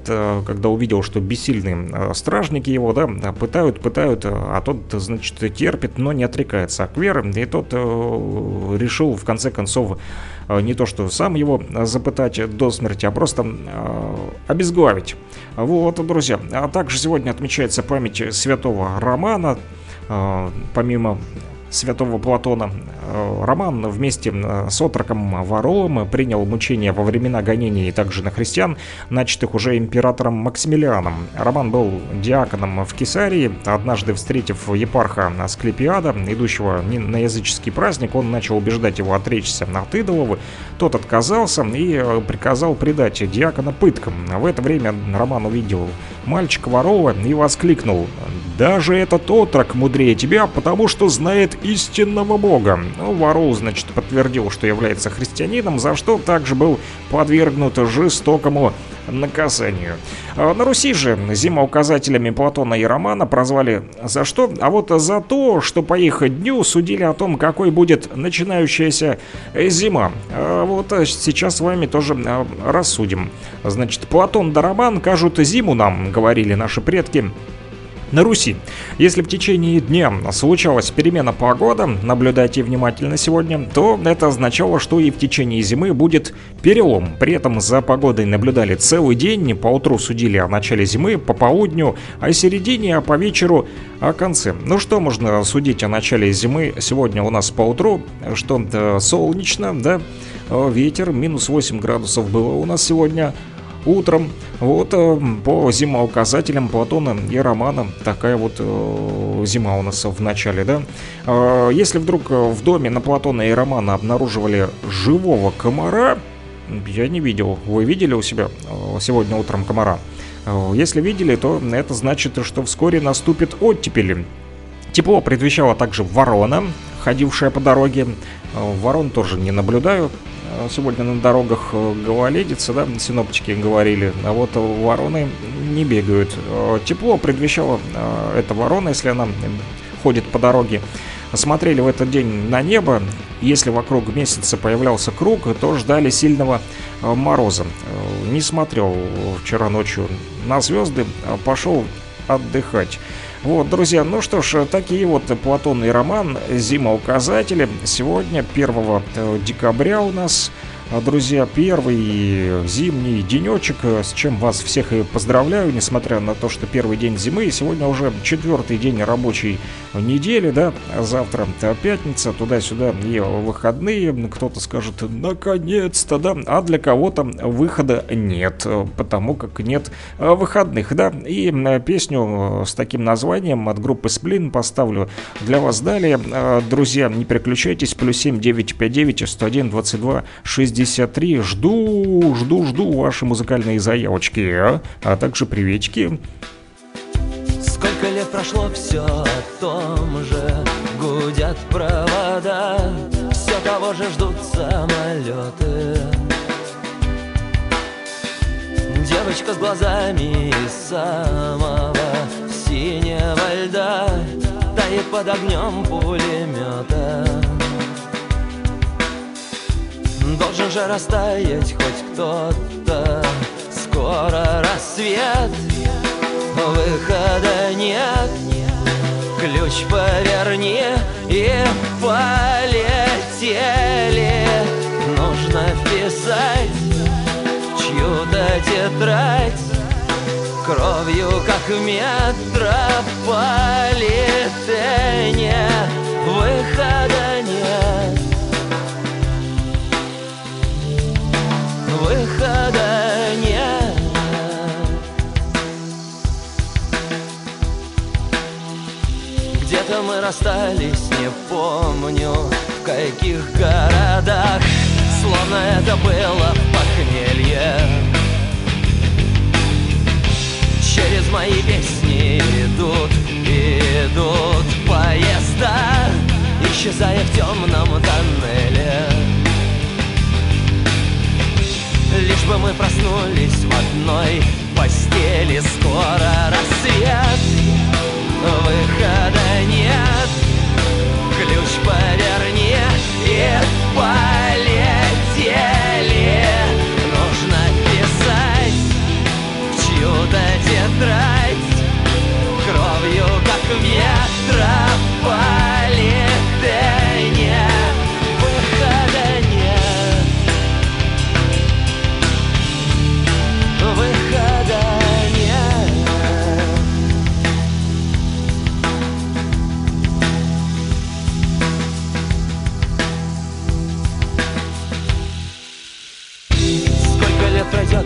когда увидел, что бессильные э, стражники его, да, пытают, пытают, э, а тот, значит, терпит, но не отрекается от веры, и тот э, решил, в конце концов, не то что сам его запытать до смерти, а просто обезглавить. Вот, друзья. А также сегодня отмечается память святого Романа, помимо святого Платона. Э, Роман вместе с отроком Варолом принял мучения во времена гонений также на христиан, начатых уже императором Максимилианом. Роман был диаконом в Кесарии. Однажды, встретив епарха Асклепиада, идущего на языческий праздник, он начал убеждать его отречься от идолов. Тот отказался и э, приказал предать диакона пыткам. В это время Роман увидел мальчика Варова и воскликнул «Даже этот отрок мудрее тебя, потому что знает истинного бога. Варул, значит, подтвердил, что является христианином, за что также был подвергнут жестокому наказанию. А На Руси же зимоуказателями Платона и Романа прозвали за что? А вот за то, что по их дню судили о том, какой будет начинающаяся зима. А Вот сейчас с вами тоже а, рассудим. Значит, Платон да Роман кажут зиму нам, говорили наши предки, на Руси. Если в течение дня случалась перемена погоды, наблюдайте внимательно сегодня, то это означало, что и в течение зимы будет перелом. При этом за погодой наблюдали целый день, по утру судили о начале зимы, по полудню о середине, а по вечеру о конце. Ну что можно судить о начале зимы сегодня у нас по утру? Что солнечно, да, Э, ветер, минус 8 градусов было у нас сегодня утром. Вот э, по зимоуказателям Платона и Романа такая вот э, зима у нас в начале, да. Э, Если вдруг в доме на Платона и Романа обнаруживали живого комара, я не видел. Вы видели у себя сегодня утром комара? Если видели, то это значит, что вскоре наступит оттепель. Тепло предвещала также ворона, ходившая по дороге. Ворон тоже не наблюдаю. Сегодня на дорогах э, гололедица, да, синоптики говорили, а вот вороны не бегают. Э, Тепло предвещало э, эта ворона, если она ходит по дороге. Смотрели в этот день на небо, если вокруг месяца появлялся круг, то ждали сильного мороза. Не смотрел вчера ночью на звезды, а пошел отдыхать. Вот, друзья, ну что ж, такие вот Платон и Роман, зимоуказатели. Сегодня, 1 э, декабря у нас, друзья, первый зимний денечек, э, с чем вас всех и поздравляю, несмотря на то, что первый день зимы, и сегодня уже четвертый день рабочей недели, да, завтра э, пятница, туда-сюда и выходные, кто-то скажет, наконец-то, да, а для кого-то выхода нет, э, потому как нет э, выходных, да, и песню с таким названием от группы Сплин поставлю для вас далее, Э, друзья, не переключайтесь, плюс 7 959 101 22 63, жду, жду, жду ваши музыкальные заявочки, а, а также приветики. Сколько лет прошло, все о том же. Гудят провода Все того же ждут самолеты Девочка с глазами самого синего льда Тает под огнем пулемета Должен же растаять хоть кто-то. Скоро рассвет Выхода нет. Ключ поверни и полетели. Нужно вписать чью-то тетрадь. Кровью, как в метрополитене Выхода нет Нет Где-то мы расстались, не помню В каких городах. Словно это было похмелье. Через мои песни идут, идут поезда Исчезая в темном тоннеле Лишь бы мы проснулись в одной постели. Скоро рассвет, выхода нет Ключ поверни и полетели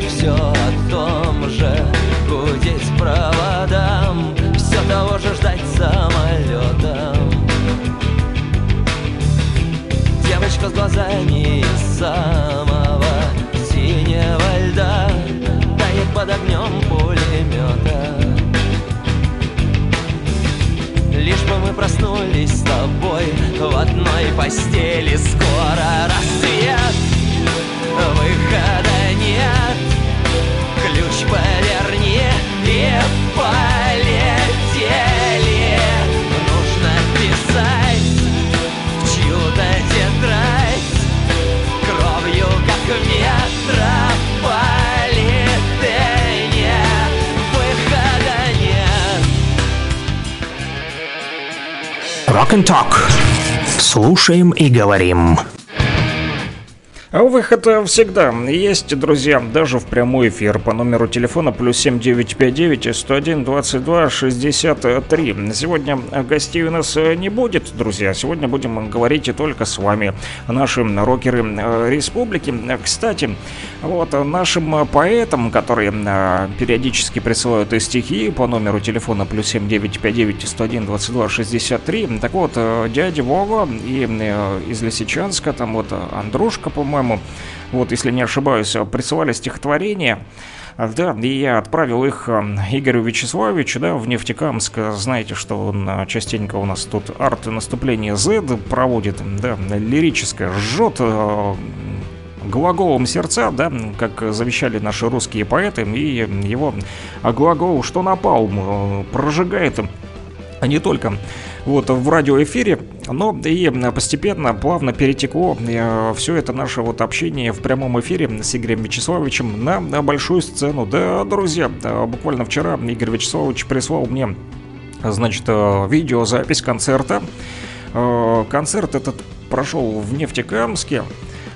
пройдет все о том же Гудеть проводам Все того же ждать самолетом Девочка с глазами из самого синего льда Тает под огнем пулемета Лишь бы мы проснулись с тобой в одной постели Скоро рассвет, выхода нет Ключ поверни и полетели Нужно писать в чью-то тетрадь Кровью, как метрополитене Rock and Talk. Слушаем и говорим. А выход э, всегда есть, друзья, даже в прямой эфир по номеру телефона плюс 7959 101 22 63. Сегодня гостей у нас э, не будет, друзья. Сегодня будем говорить только с вами, наши рокеры э, республики. Кстати, вот нашим э, поэтам, которые э, периодически присылают и стихи по номеру телефона плюс 7959 101 22 63. Так вот, э, дядя Вова и э, из Лисичанска, там вот э, Андрушка, по-моему, вот, если не ошибаюсь, присылали стихотворение. А, Да, и я отправил их Игорю Вячеславовичу, да, в Нефтекамск. Знаете, что он э, частенько у нас тут арт-наступление Z проводит, да, лирическое, жжет э, глаголом сердца, да, как завещали наши русские поэты, и его глагол «что напалм» э, прожигает а не только вот в радиоэфире, но и постепенно, плавно перетекло все это наше вот общение в прямом эфире с Игорем Вячеславовичем на, на большую сцену. Да, друзья, да, буквально вчера Игорь Вячеславович прислал мне, значит, э, видеозапись концерта. Э, Концерт этот прошел в Нефтекамске.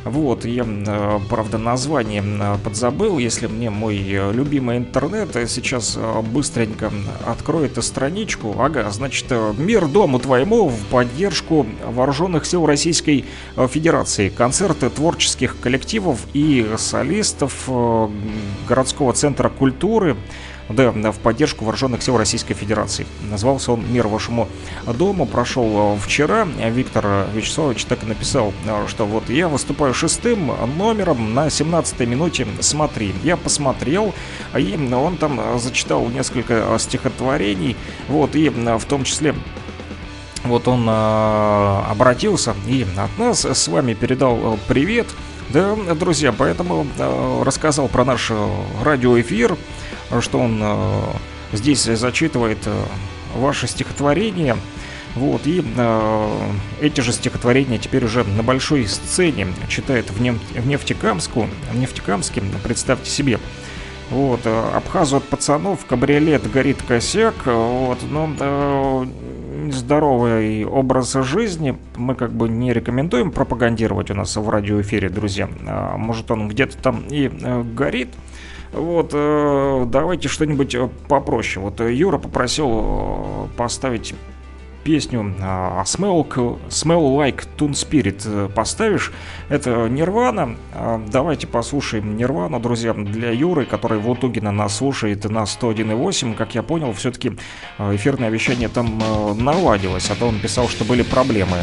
Вот, я, э, правда, название э, подзабыл, если мне мой э, любимый интернет сейчас быстренько откроет страничку. Ага, значит, «Мир дому твоему» в поддержку Вооруженных сил Российской Федерации. Концерты творческих коллективов и солистов городского центра культуры да, в поддержку вооруженных сил Российской Федерации. Назывался он «Мир вашему дому». Прошел э, вчера. Виктор Вячеславович так и написал, э, что вот я выступаю шестым номером на 17-й минуте «Смотри». Я посмотрел, и он там э, зачитал несколько стихотворений, вот, и э, в том числе вот он э, обратился и от нас с вами передал э, привет. Да, друзья, поэтому э, рассказал про наш э, радиоэфир, э, что он э, здесь зачитывает э, ваше стихотворение. Вот, и э, эти же стихотворения теперь уже на большой сцене читает в, Нем- в Нефтекамску, в Нефтекамске, представьте себе. Вот, э, Абхазу от пацанов, кабриолет горит косяк, вот, но э, здоровый образ жизни мы как бы не рекомендуем пропагандировать у нас в радиоэфире, друзья. Может он где-то там и горит, вот, э, давайте что-нибудь э, попроще. Вот э, Юра попросил поставить песню Smell, Smell Like Toon Spirit поставишь. Это Нирвана. Давайте послушаем Нирвану, друзья, для Юры, который в Лутугина нас слушает на 101.8. Как я понял, все-таки эфирное вещание там наладилось, а то он писал, что были проблемы.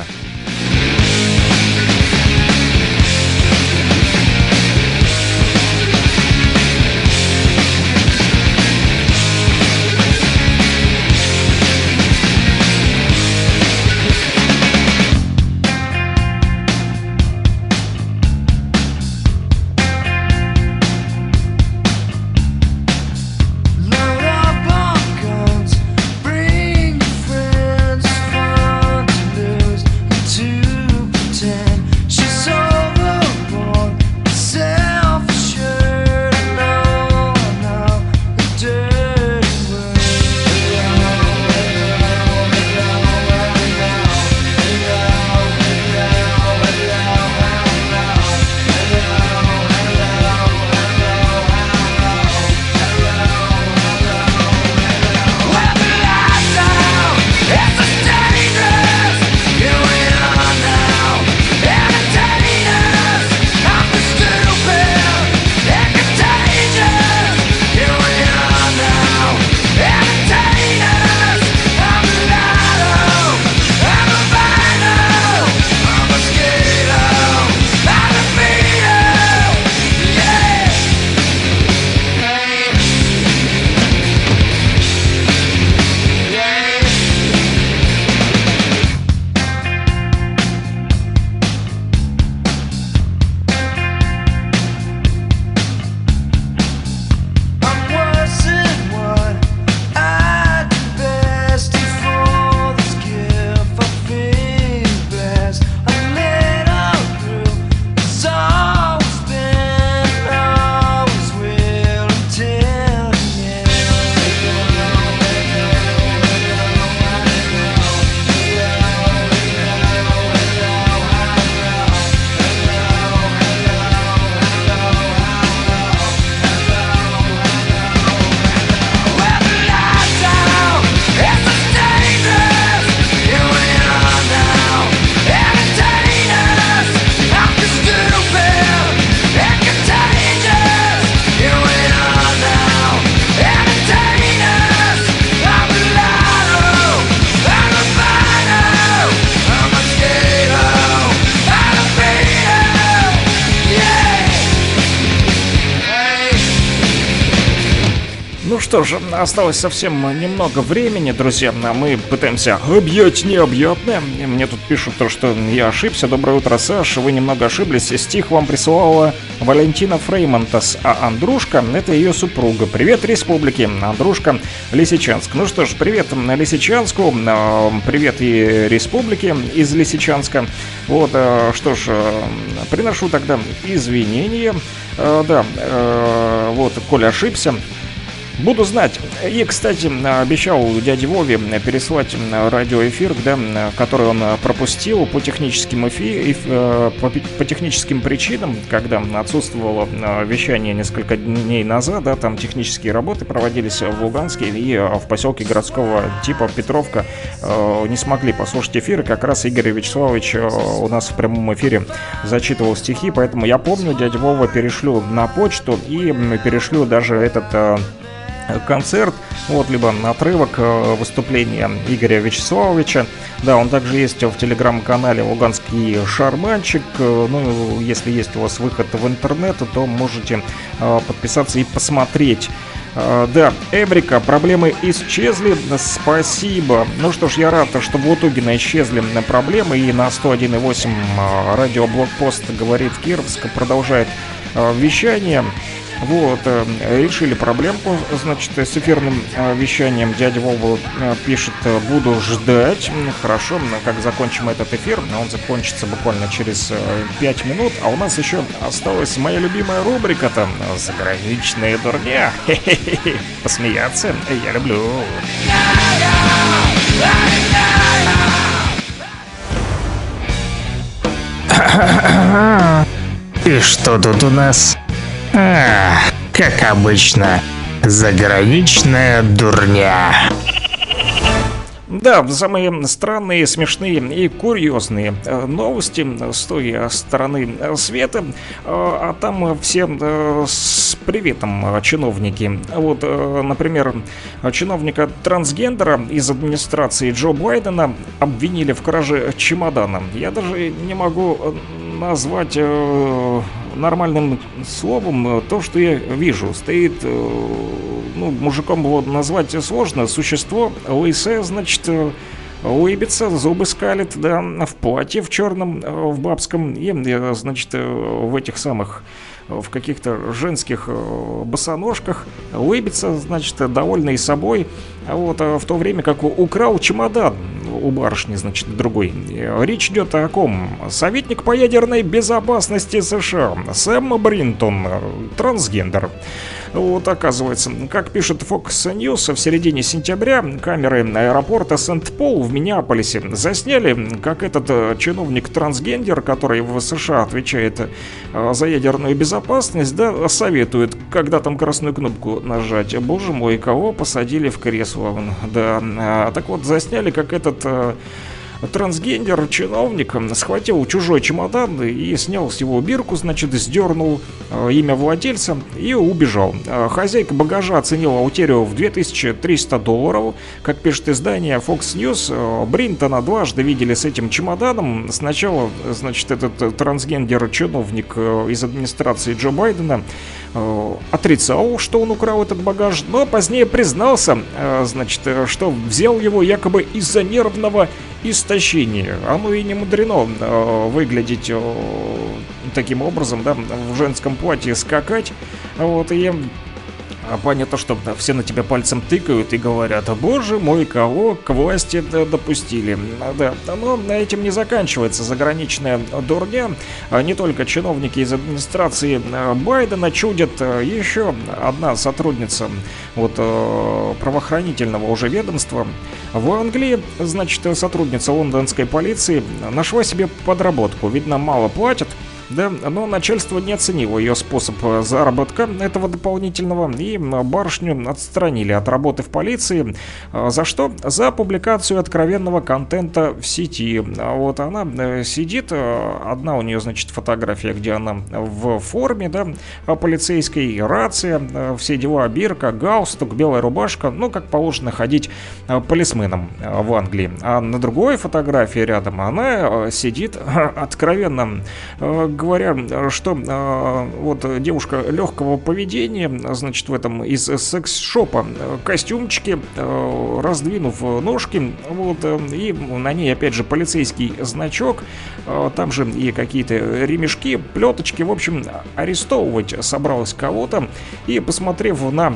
Что же, осталось совсем немного времени, друзья. Мы пытаемся объять необъятное. Мне тут пишут то, что я ошибся. Доброе утро, Саш. Вы немного ошиблись. Стих вам присылала Валентина Фреймонтас, а Андрушка — это ее супруга. Привет, республики. Андрушка, Лисичанск. Ну что ж, привет Лисичанску. э, Привет и республике из Лисичанска. Вот, э, что ж, э, приношу тогда извинения. Да, вот, Коля ошибся. Буду знать. И, кстати, обещал дяде Вове переслать радиоэфир, да, который он пропустил по техническим, эфи, эф- э, по, по техническим причинам, когда отсутствовало э, вещание несколько дней назад, да, там технические работы проводились в Луганске и э, в поселке городского типа Петровка не смогли послушать эфир, и как раз Игорь Вячеславович у нас в прямом эфире зачитывал стихи, поэтому я помню, дядя Вова перешлю на почту и перешлю даже этот концерт, вот, либо отрывок э, выступления Игоря Вячеславовича. Да, он также есть в телеграм-канале «Луганский шарманчик». Э, Ну, если есть у вас выход в интернет, то можете э, подписаться и посмотреть. Да, Эврика, проблемы исчезли, спасибо. Ну что ж, я рад, что в Лутугина исчезли проблемы, и на 101.8 э, радиоблокпост говорит Кировск продолжает вещание. Вот, э, решили проблемку, значит, с эфирным э, вещанием. Дядя Вова э, пишет, буду ждать. Хорошо, как закончим этот эфир, он закончится буквально через 5 минут, а у нас еще осталась моя любимая рубрика там «Заграничные дурня». Хе-хе-хе. Посмеяться я люблю. И что тут у нас? А, как обычно, заграничная дурня. Да, самые странные, смешные и курьезные э, новости с той э, стороны э, света. А там все с приветом чиновники. Вот, например, чиновника трансгендера из администрации Джо Байдена обвинили в краже чемодана. Я даже не могу назвать нормальным словом э, то, что я вижу. Стоит, э, ну, мужиком его назвать сложно, существо лысое, значит, э, Уебится, зубы скалит, да, в платье в черном, в бабском, и, значит, в этих самых, в каких-то женских босоножках, уебится, значит, довольный собой, а вот э, в то время как украл чемодан у барышни, значит, другой. Э, Речь идет о ком? Советник по ядерной безопасности США Сэм Бринтон, э, трансгендер. Вот оказывается, как пишет Fox News, в середине сентября камеры аэропорта Сент-Пол в Миннеаполисе засняли, как этот э, чиновник-трансгендер, который в США отвечает за ядерную безопасность, да, советует, когда там красную кнопку нажать. Боже мой, кого посадили в кресло? Да, а, так вот, засняли, как этот э, трансгендер чиновник схватил чужой чемодан и снял с его бирку, значит, сдернул э, имя владельца и убежал. Э, Хозяйка багажа оценила утерю в 2300 долларов. Как пишет издание Fox News, Бринтона дважды видели с этим чемоданом. Сначала, значит, этот трансгендер-чиновник э, из администрации Джо Байдена отрицал, что он украл этот багаж, но позднее признался, э, значит, э, что взял его якобы из-за нервного истощения. Оно и не мудрено э, выглядеть э, таким образом, да, в женском платье скакать. Вот, и а понятно, что все на тебя пальцем тыкают и говорят, боже мой, кого к власти допустили. А, Да, но на этим не заканчивается заграничная дурня. А Не только чиновники из администрации а, Байдена чудят. Еще одна сотрудница вот правоохранительного уже ведомства в Англии, значит, сотрудница лондонской полиции нашла себе подработку. Видно, мало платят. Да, но начальство не оценило ее способ э, заработка этого дополнительного, и барышню отстранили от работы в полиции. А За что? За публикацию откровенного контента в сети. А Вот она э, сидит, э, одна у нее, значит, фотография, где она в форме, да, полицейской, рация, э, все дела, бирка, галстук, белая рубашка, ну, как положено ходить э, полисменом э, в Англии. А на другой фотографии рядом она э, сидит откровенно э, говоря, что э, вот девушка легкого поведения, значит, в этом из секс-шопа костюмчики, э, раздвинув ножки, вот, э, и на ней, опять же, полицейский значок, э, там же и какие-то ремешки, плеточки, в общем, арестовывать собралась кого-то, и посмотрев на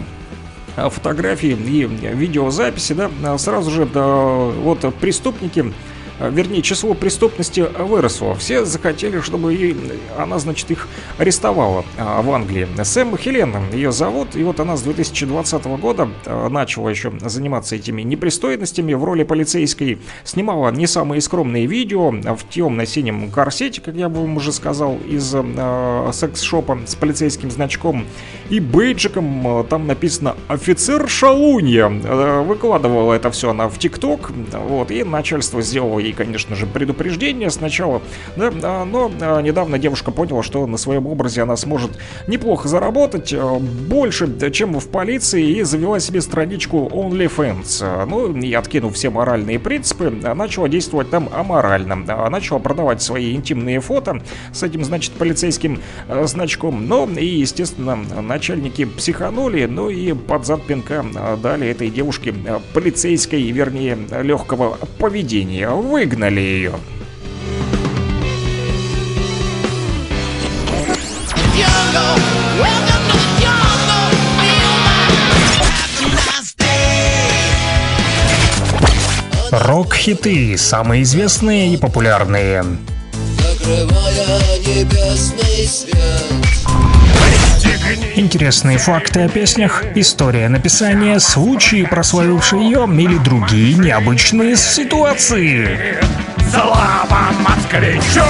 фотографии и видеозаписи, да, сразу же да, вот преступники вернее, число преступности выросло. Все захотели, чтобы и она, значит, их арестовала а, в Англии. Сэм Хелен ее зовут, и вот она с 2020 года а, начала еще заниматься этими непристойностями в роли полицейской. Снимала не самые скромные видео в темно-синем корсете, как я бы вам уже сказал, из э, секс-шопа с полицейским значком и бейджиком. Там написано «Офицер Шалунья». Выкладывала это все она в ТикТок, вот, и начальство сделало ей, конечно же, предупреждение сначала, да, а, но а, недавно девушка поняла, что на своем образе она сможет неплохо заработать, а, больше, чем в полиции, и завела себе страничку OnlyFans. Ну, и откинув все моральные принципы, начала действовать там аморально. Начала продавать свои интимные фото с этим, значит, полицейским значком. Но, и, естественно, начальники психанули, ну и под зад пинка дали этой девушке полицейской, вернее, легкого поведения выгнали ее. Рок-хиты, самые известные и популярные. Интересные факты о песнях, история написания, случаи, прославившие ее или другие необычные ситуации. Слава москвичу!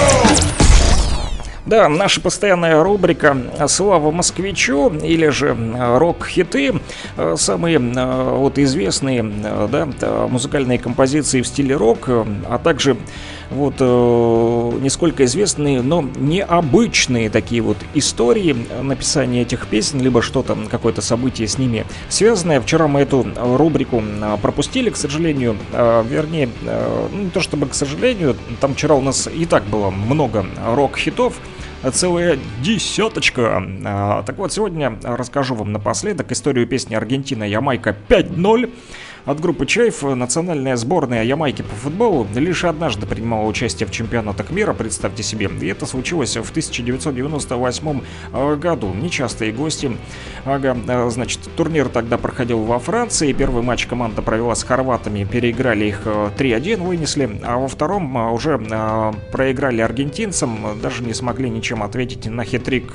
Да, наша постоянная рубрика «Слава москвичу» или же рок-хиты, самые вот известные да, музыкальные композиции в стиле рок, а также вот э, несколько известные, но необычные такие вот истории написания этих песен, либо что-то, какое-то событие с ними связанное. Вчера мы эту рубрику пропустили, к сожалению, э, вернее, э, ну, не то чтобы к сожалению, там вчера у нас и так было много рок-хитов, целая десяточка. А, так вот, сегодня расскажу вам напоследок историю песни «Аргентина-Ямайка 5.0». От группы Чайф национальная сборная Ямайки по футболу лишь однажды принимала участие в чемпионатах мира, представьте себе. И это случилось в 1998 э, году. Нечастые гости. Ага, э, значит, турнир тогда проходил во Франции. Первый матч команда провела с хорватами, переиграли их 3-1, э, вынесли. А во втором уже проиграли аргентинцам, даже не смогли ничем ответить на хитрик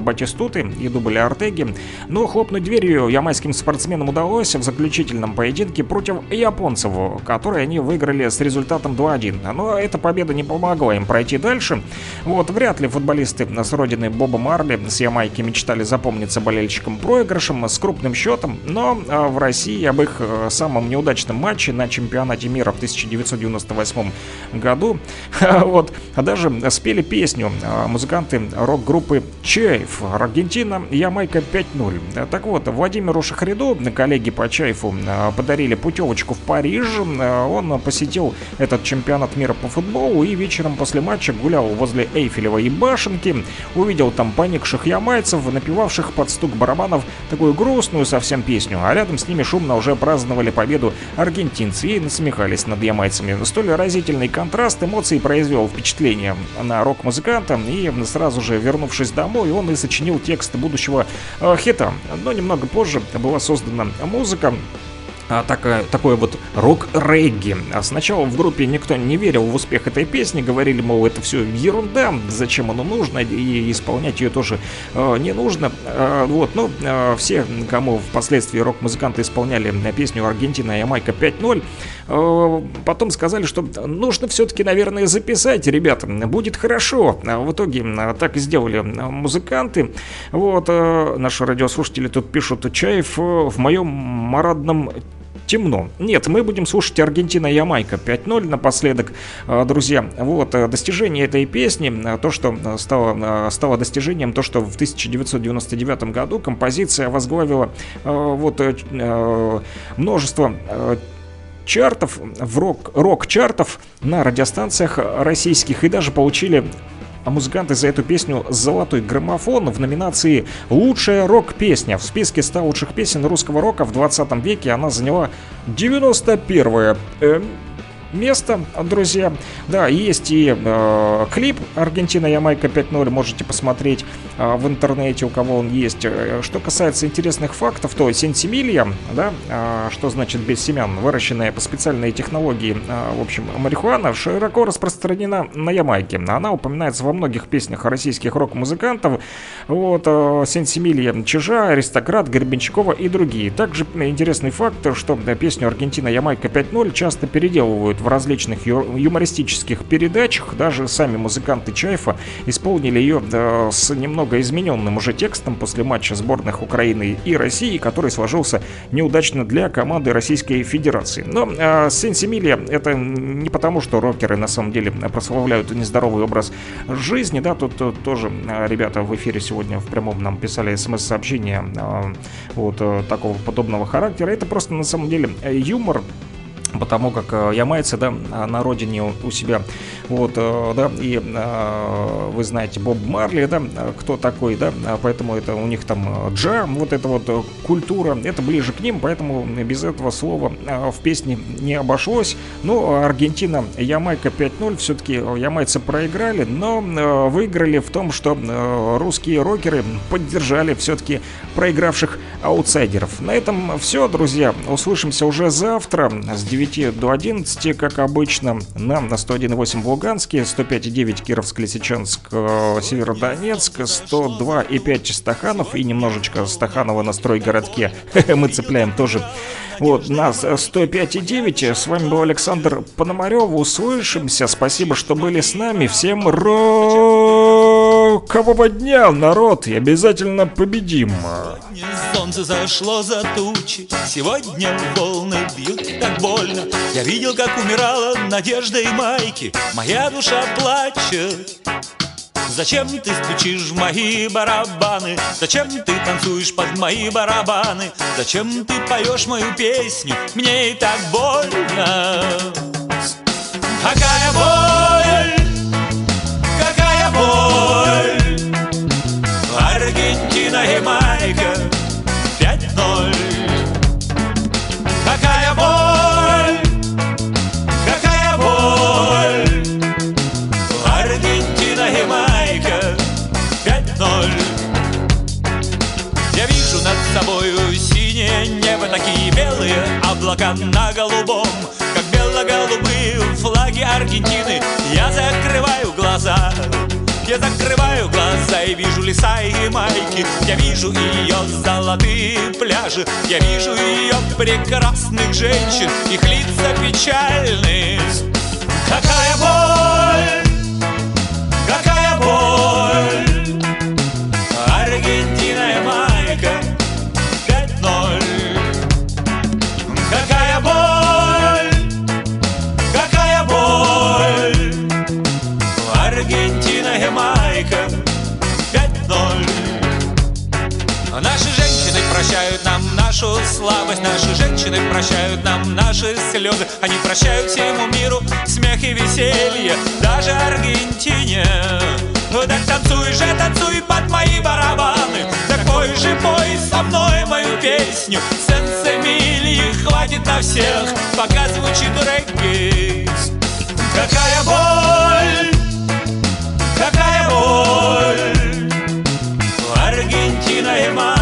Батистуты и дубль Артеги. Но хлопнуть дверью ямайским спортсменам удалось в заключительном поединке попытки против японцев, которые они выиграли с результатом 2-1. Но эта победа не помогла им пройти дальше. Вот, вряд ли футболисты с родины Боба Марли с Ямайки мечтали запомниться болельщикам проигрышем с крупным счетом, но а, в России об их э, самом неудачном матче на чемпионате мира в 1998 году вот, даже спели песню а, музыканты рок-группы Чайф Аргентина Ямайка 5-0. Так вот, Владимиру Шахриду, коллеги по Чайфу, а, подарили подарили путевочку в Париж. Э, он посетил этот чемпионат мира по футболу и вечером после матча гулял возле Эйфелевой башенки. Увидел там поникших ямайцев, напевавших под стук барабанов такую грустную совсем песню. А рядом с ними шумно уже праздновали победу аргентинцы и насмехались над ямайцами. Столь разительный контраст эмоций произвел впечатление на рок-музыканта. И сразу же вернувшись домой, он и сочинил текст будущего э, хита. Но немного позже была создана музыка, а, такая, такое вот рок-регги. А сначала в группе никто не верил в успех этой песни, говорили, мол, это все ерунда, зачем оно нужно, и исполнять ее тоже э, не нужно. Э, вот, но э, все, кому впоследствии рок-музыканты исполняли песню «Аргентина Ямайка 5.0», э, потом сказали, что нужно все-таки, наверное, записать, ребята, будет хорошо. А в итоге э, так и сделали музыканты. Вот, э, наши радиослушатели тут пишут, Чаев в моем марадном темно. Нет, мы будем слушать Аргентина-Ямайка 5-0 напоследок, а, друзья. Вот, э, достижение этой песни, э, то, что э, стало, стало достижением, то, что в 1999 году композиция возглавила вот множество чартов, в рок, рок-чартов на радиостанциях российских и даже получили музыканты за эту песню «Золотой граммофон» в номинации «Лучшая рок-песня». В списке 100 лучших песен русского рока в 20 веке она заняла 91 место, друзья. Да, есть и э, клип Аргентина Ямайка 5.0, можете посмотреть э, в интернете, у кого он есть. Э, что касается интересных фактов, то сенсимилия, да, э, что значит без семян, выращенная по специальной технологии, э, в общем, марихуана, широко распространена на Ямайке. Она упоминается во многих песнях российских рок-музыкантов. Вот, э, сенсимилия Чижа, Аристократ, Гребенщикова и другие. Также интересный факт, что песню Аргентина Ямайка 5.0 часто переделывают в различных ю- юмористических передачах. Даже сами музыканты Чайфа исполнили ее с немного измененным уже текстом после матча сборных Украины и России, который сложился неудачно для команды Российской Федерации. Но э, Сенсимилия это не потому, что рокеры на самом деле прославляют нездоровый образ жизни, да, тут, тоже э, ребята в эфире сегодня в прямом нам писали смс-сообщения э, вот э, такого подобного характера. Это просто на самом деле э, юмор, потому как э, ямайцы, да, на родине у себя, вот, э, да, и э, вы знаете Боб Марли, да, кто такой, да, а поэтому это у них там джам, вот эта вот культура, это ближе к ним, поэтому без этого слова в песне не обошлось, но Аргентина, Ямайка 5-0, все-таки ямайцы проиграли, но выиграли в том, что русские рокеры поддержали все-таки проигравших аутсайдеров. На этом все, друзья, услышимся уже завтра с 9 до 11, как обычно, на, на 101.8 в Луганске, 105.9 Кировск, Лисичанск, э, Северодонецк, 102.5 Стаханов и немножечко Стаханова на стройгородке. Мы цепляем тоже. Вот, нас 105.9. С вами был Александр Пономарев. Услышимся. Спасибо, что были с нами. Всем рокового дня, народ. И обязательно победим. Солнце зашло за тучи, сегодня волны бьют так больно. Я видел, как умирала надежда и майки, моя душа плачет. Зачем ты стучишь в мои барабаны? Зачем ты танцуешь под мои барабаны? Зачем ты поешь мою песню? Мне и так больно. Какая боль, облака на голубом Как бело-голубые флаги Аргентины. Я закрываю глаза я закрываю глаза и вижу леса и майки. Я вижу ее золотые пляжи Я вижу ее прекрасных женщин Их лица печальные Какая боль, слабость. Наши женщины прощают нам наши слезы. Они прощают всему миру смех и веселье. Даже Аргентине. Ну так танцуй же, танцуй под мои барабаны. Так пой же, пой со мной мою песню. Сенсемилии хватит на всех. Пока звучит регги Какая боль Какая боль. Аргентина и Майка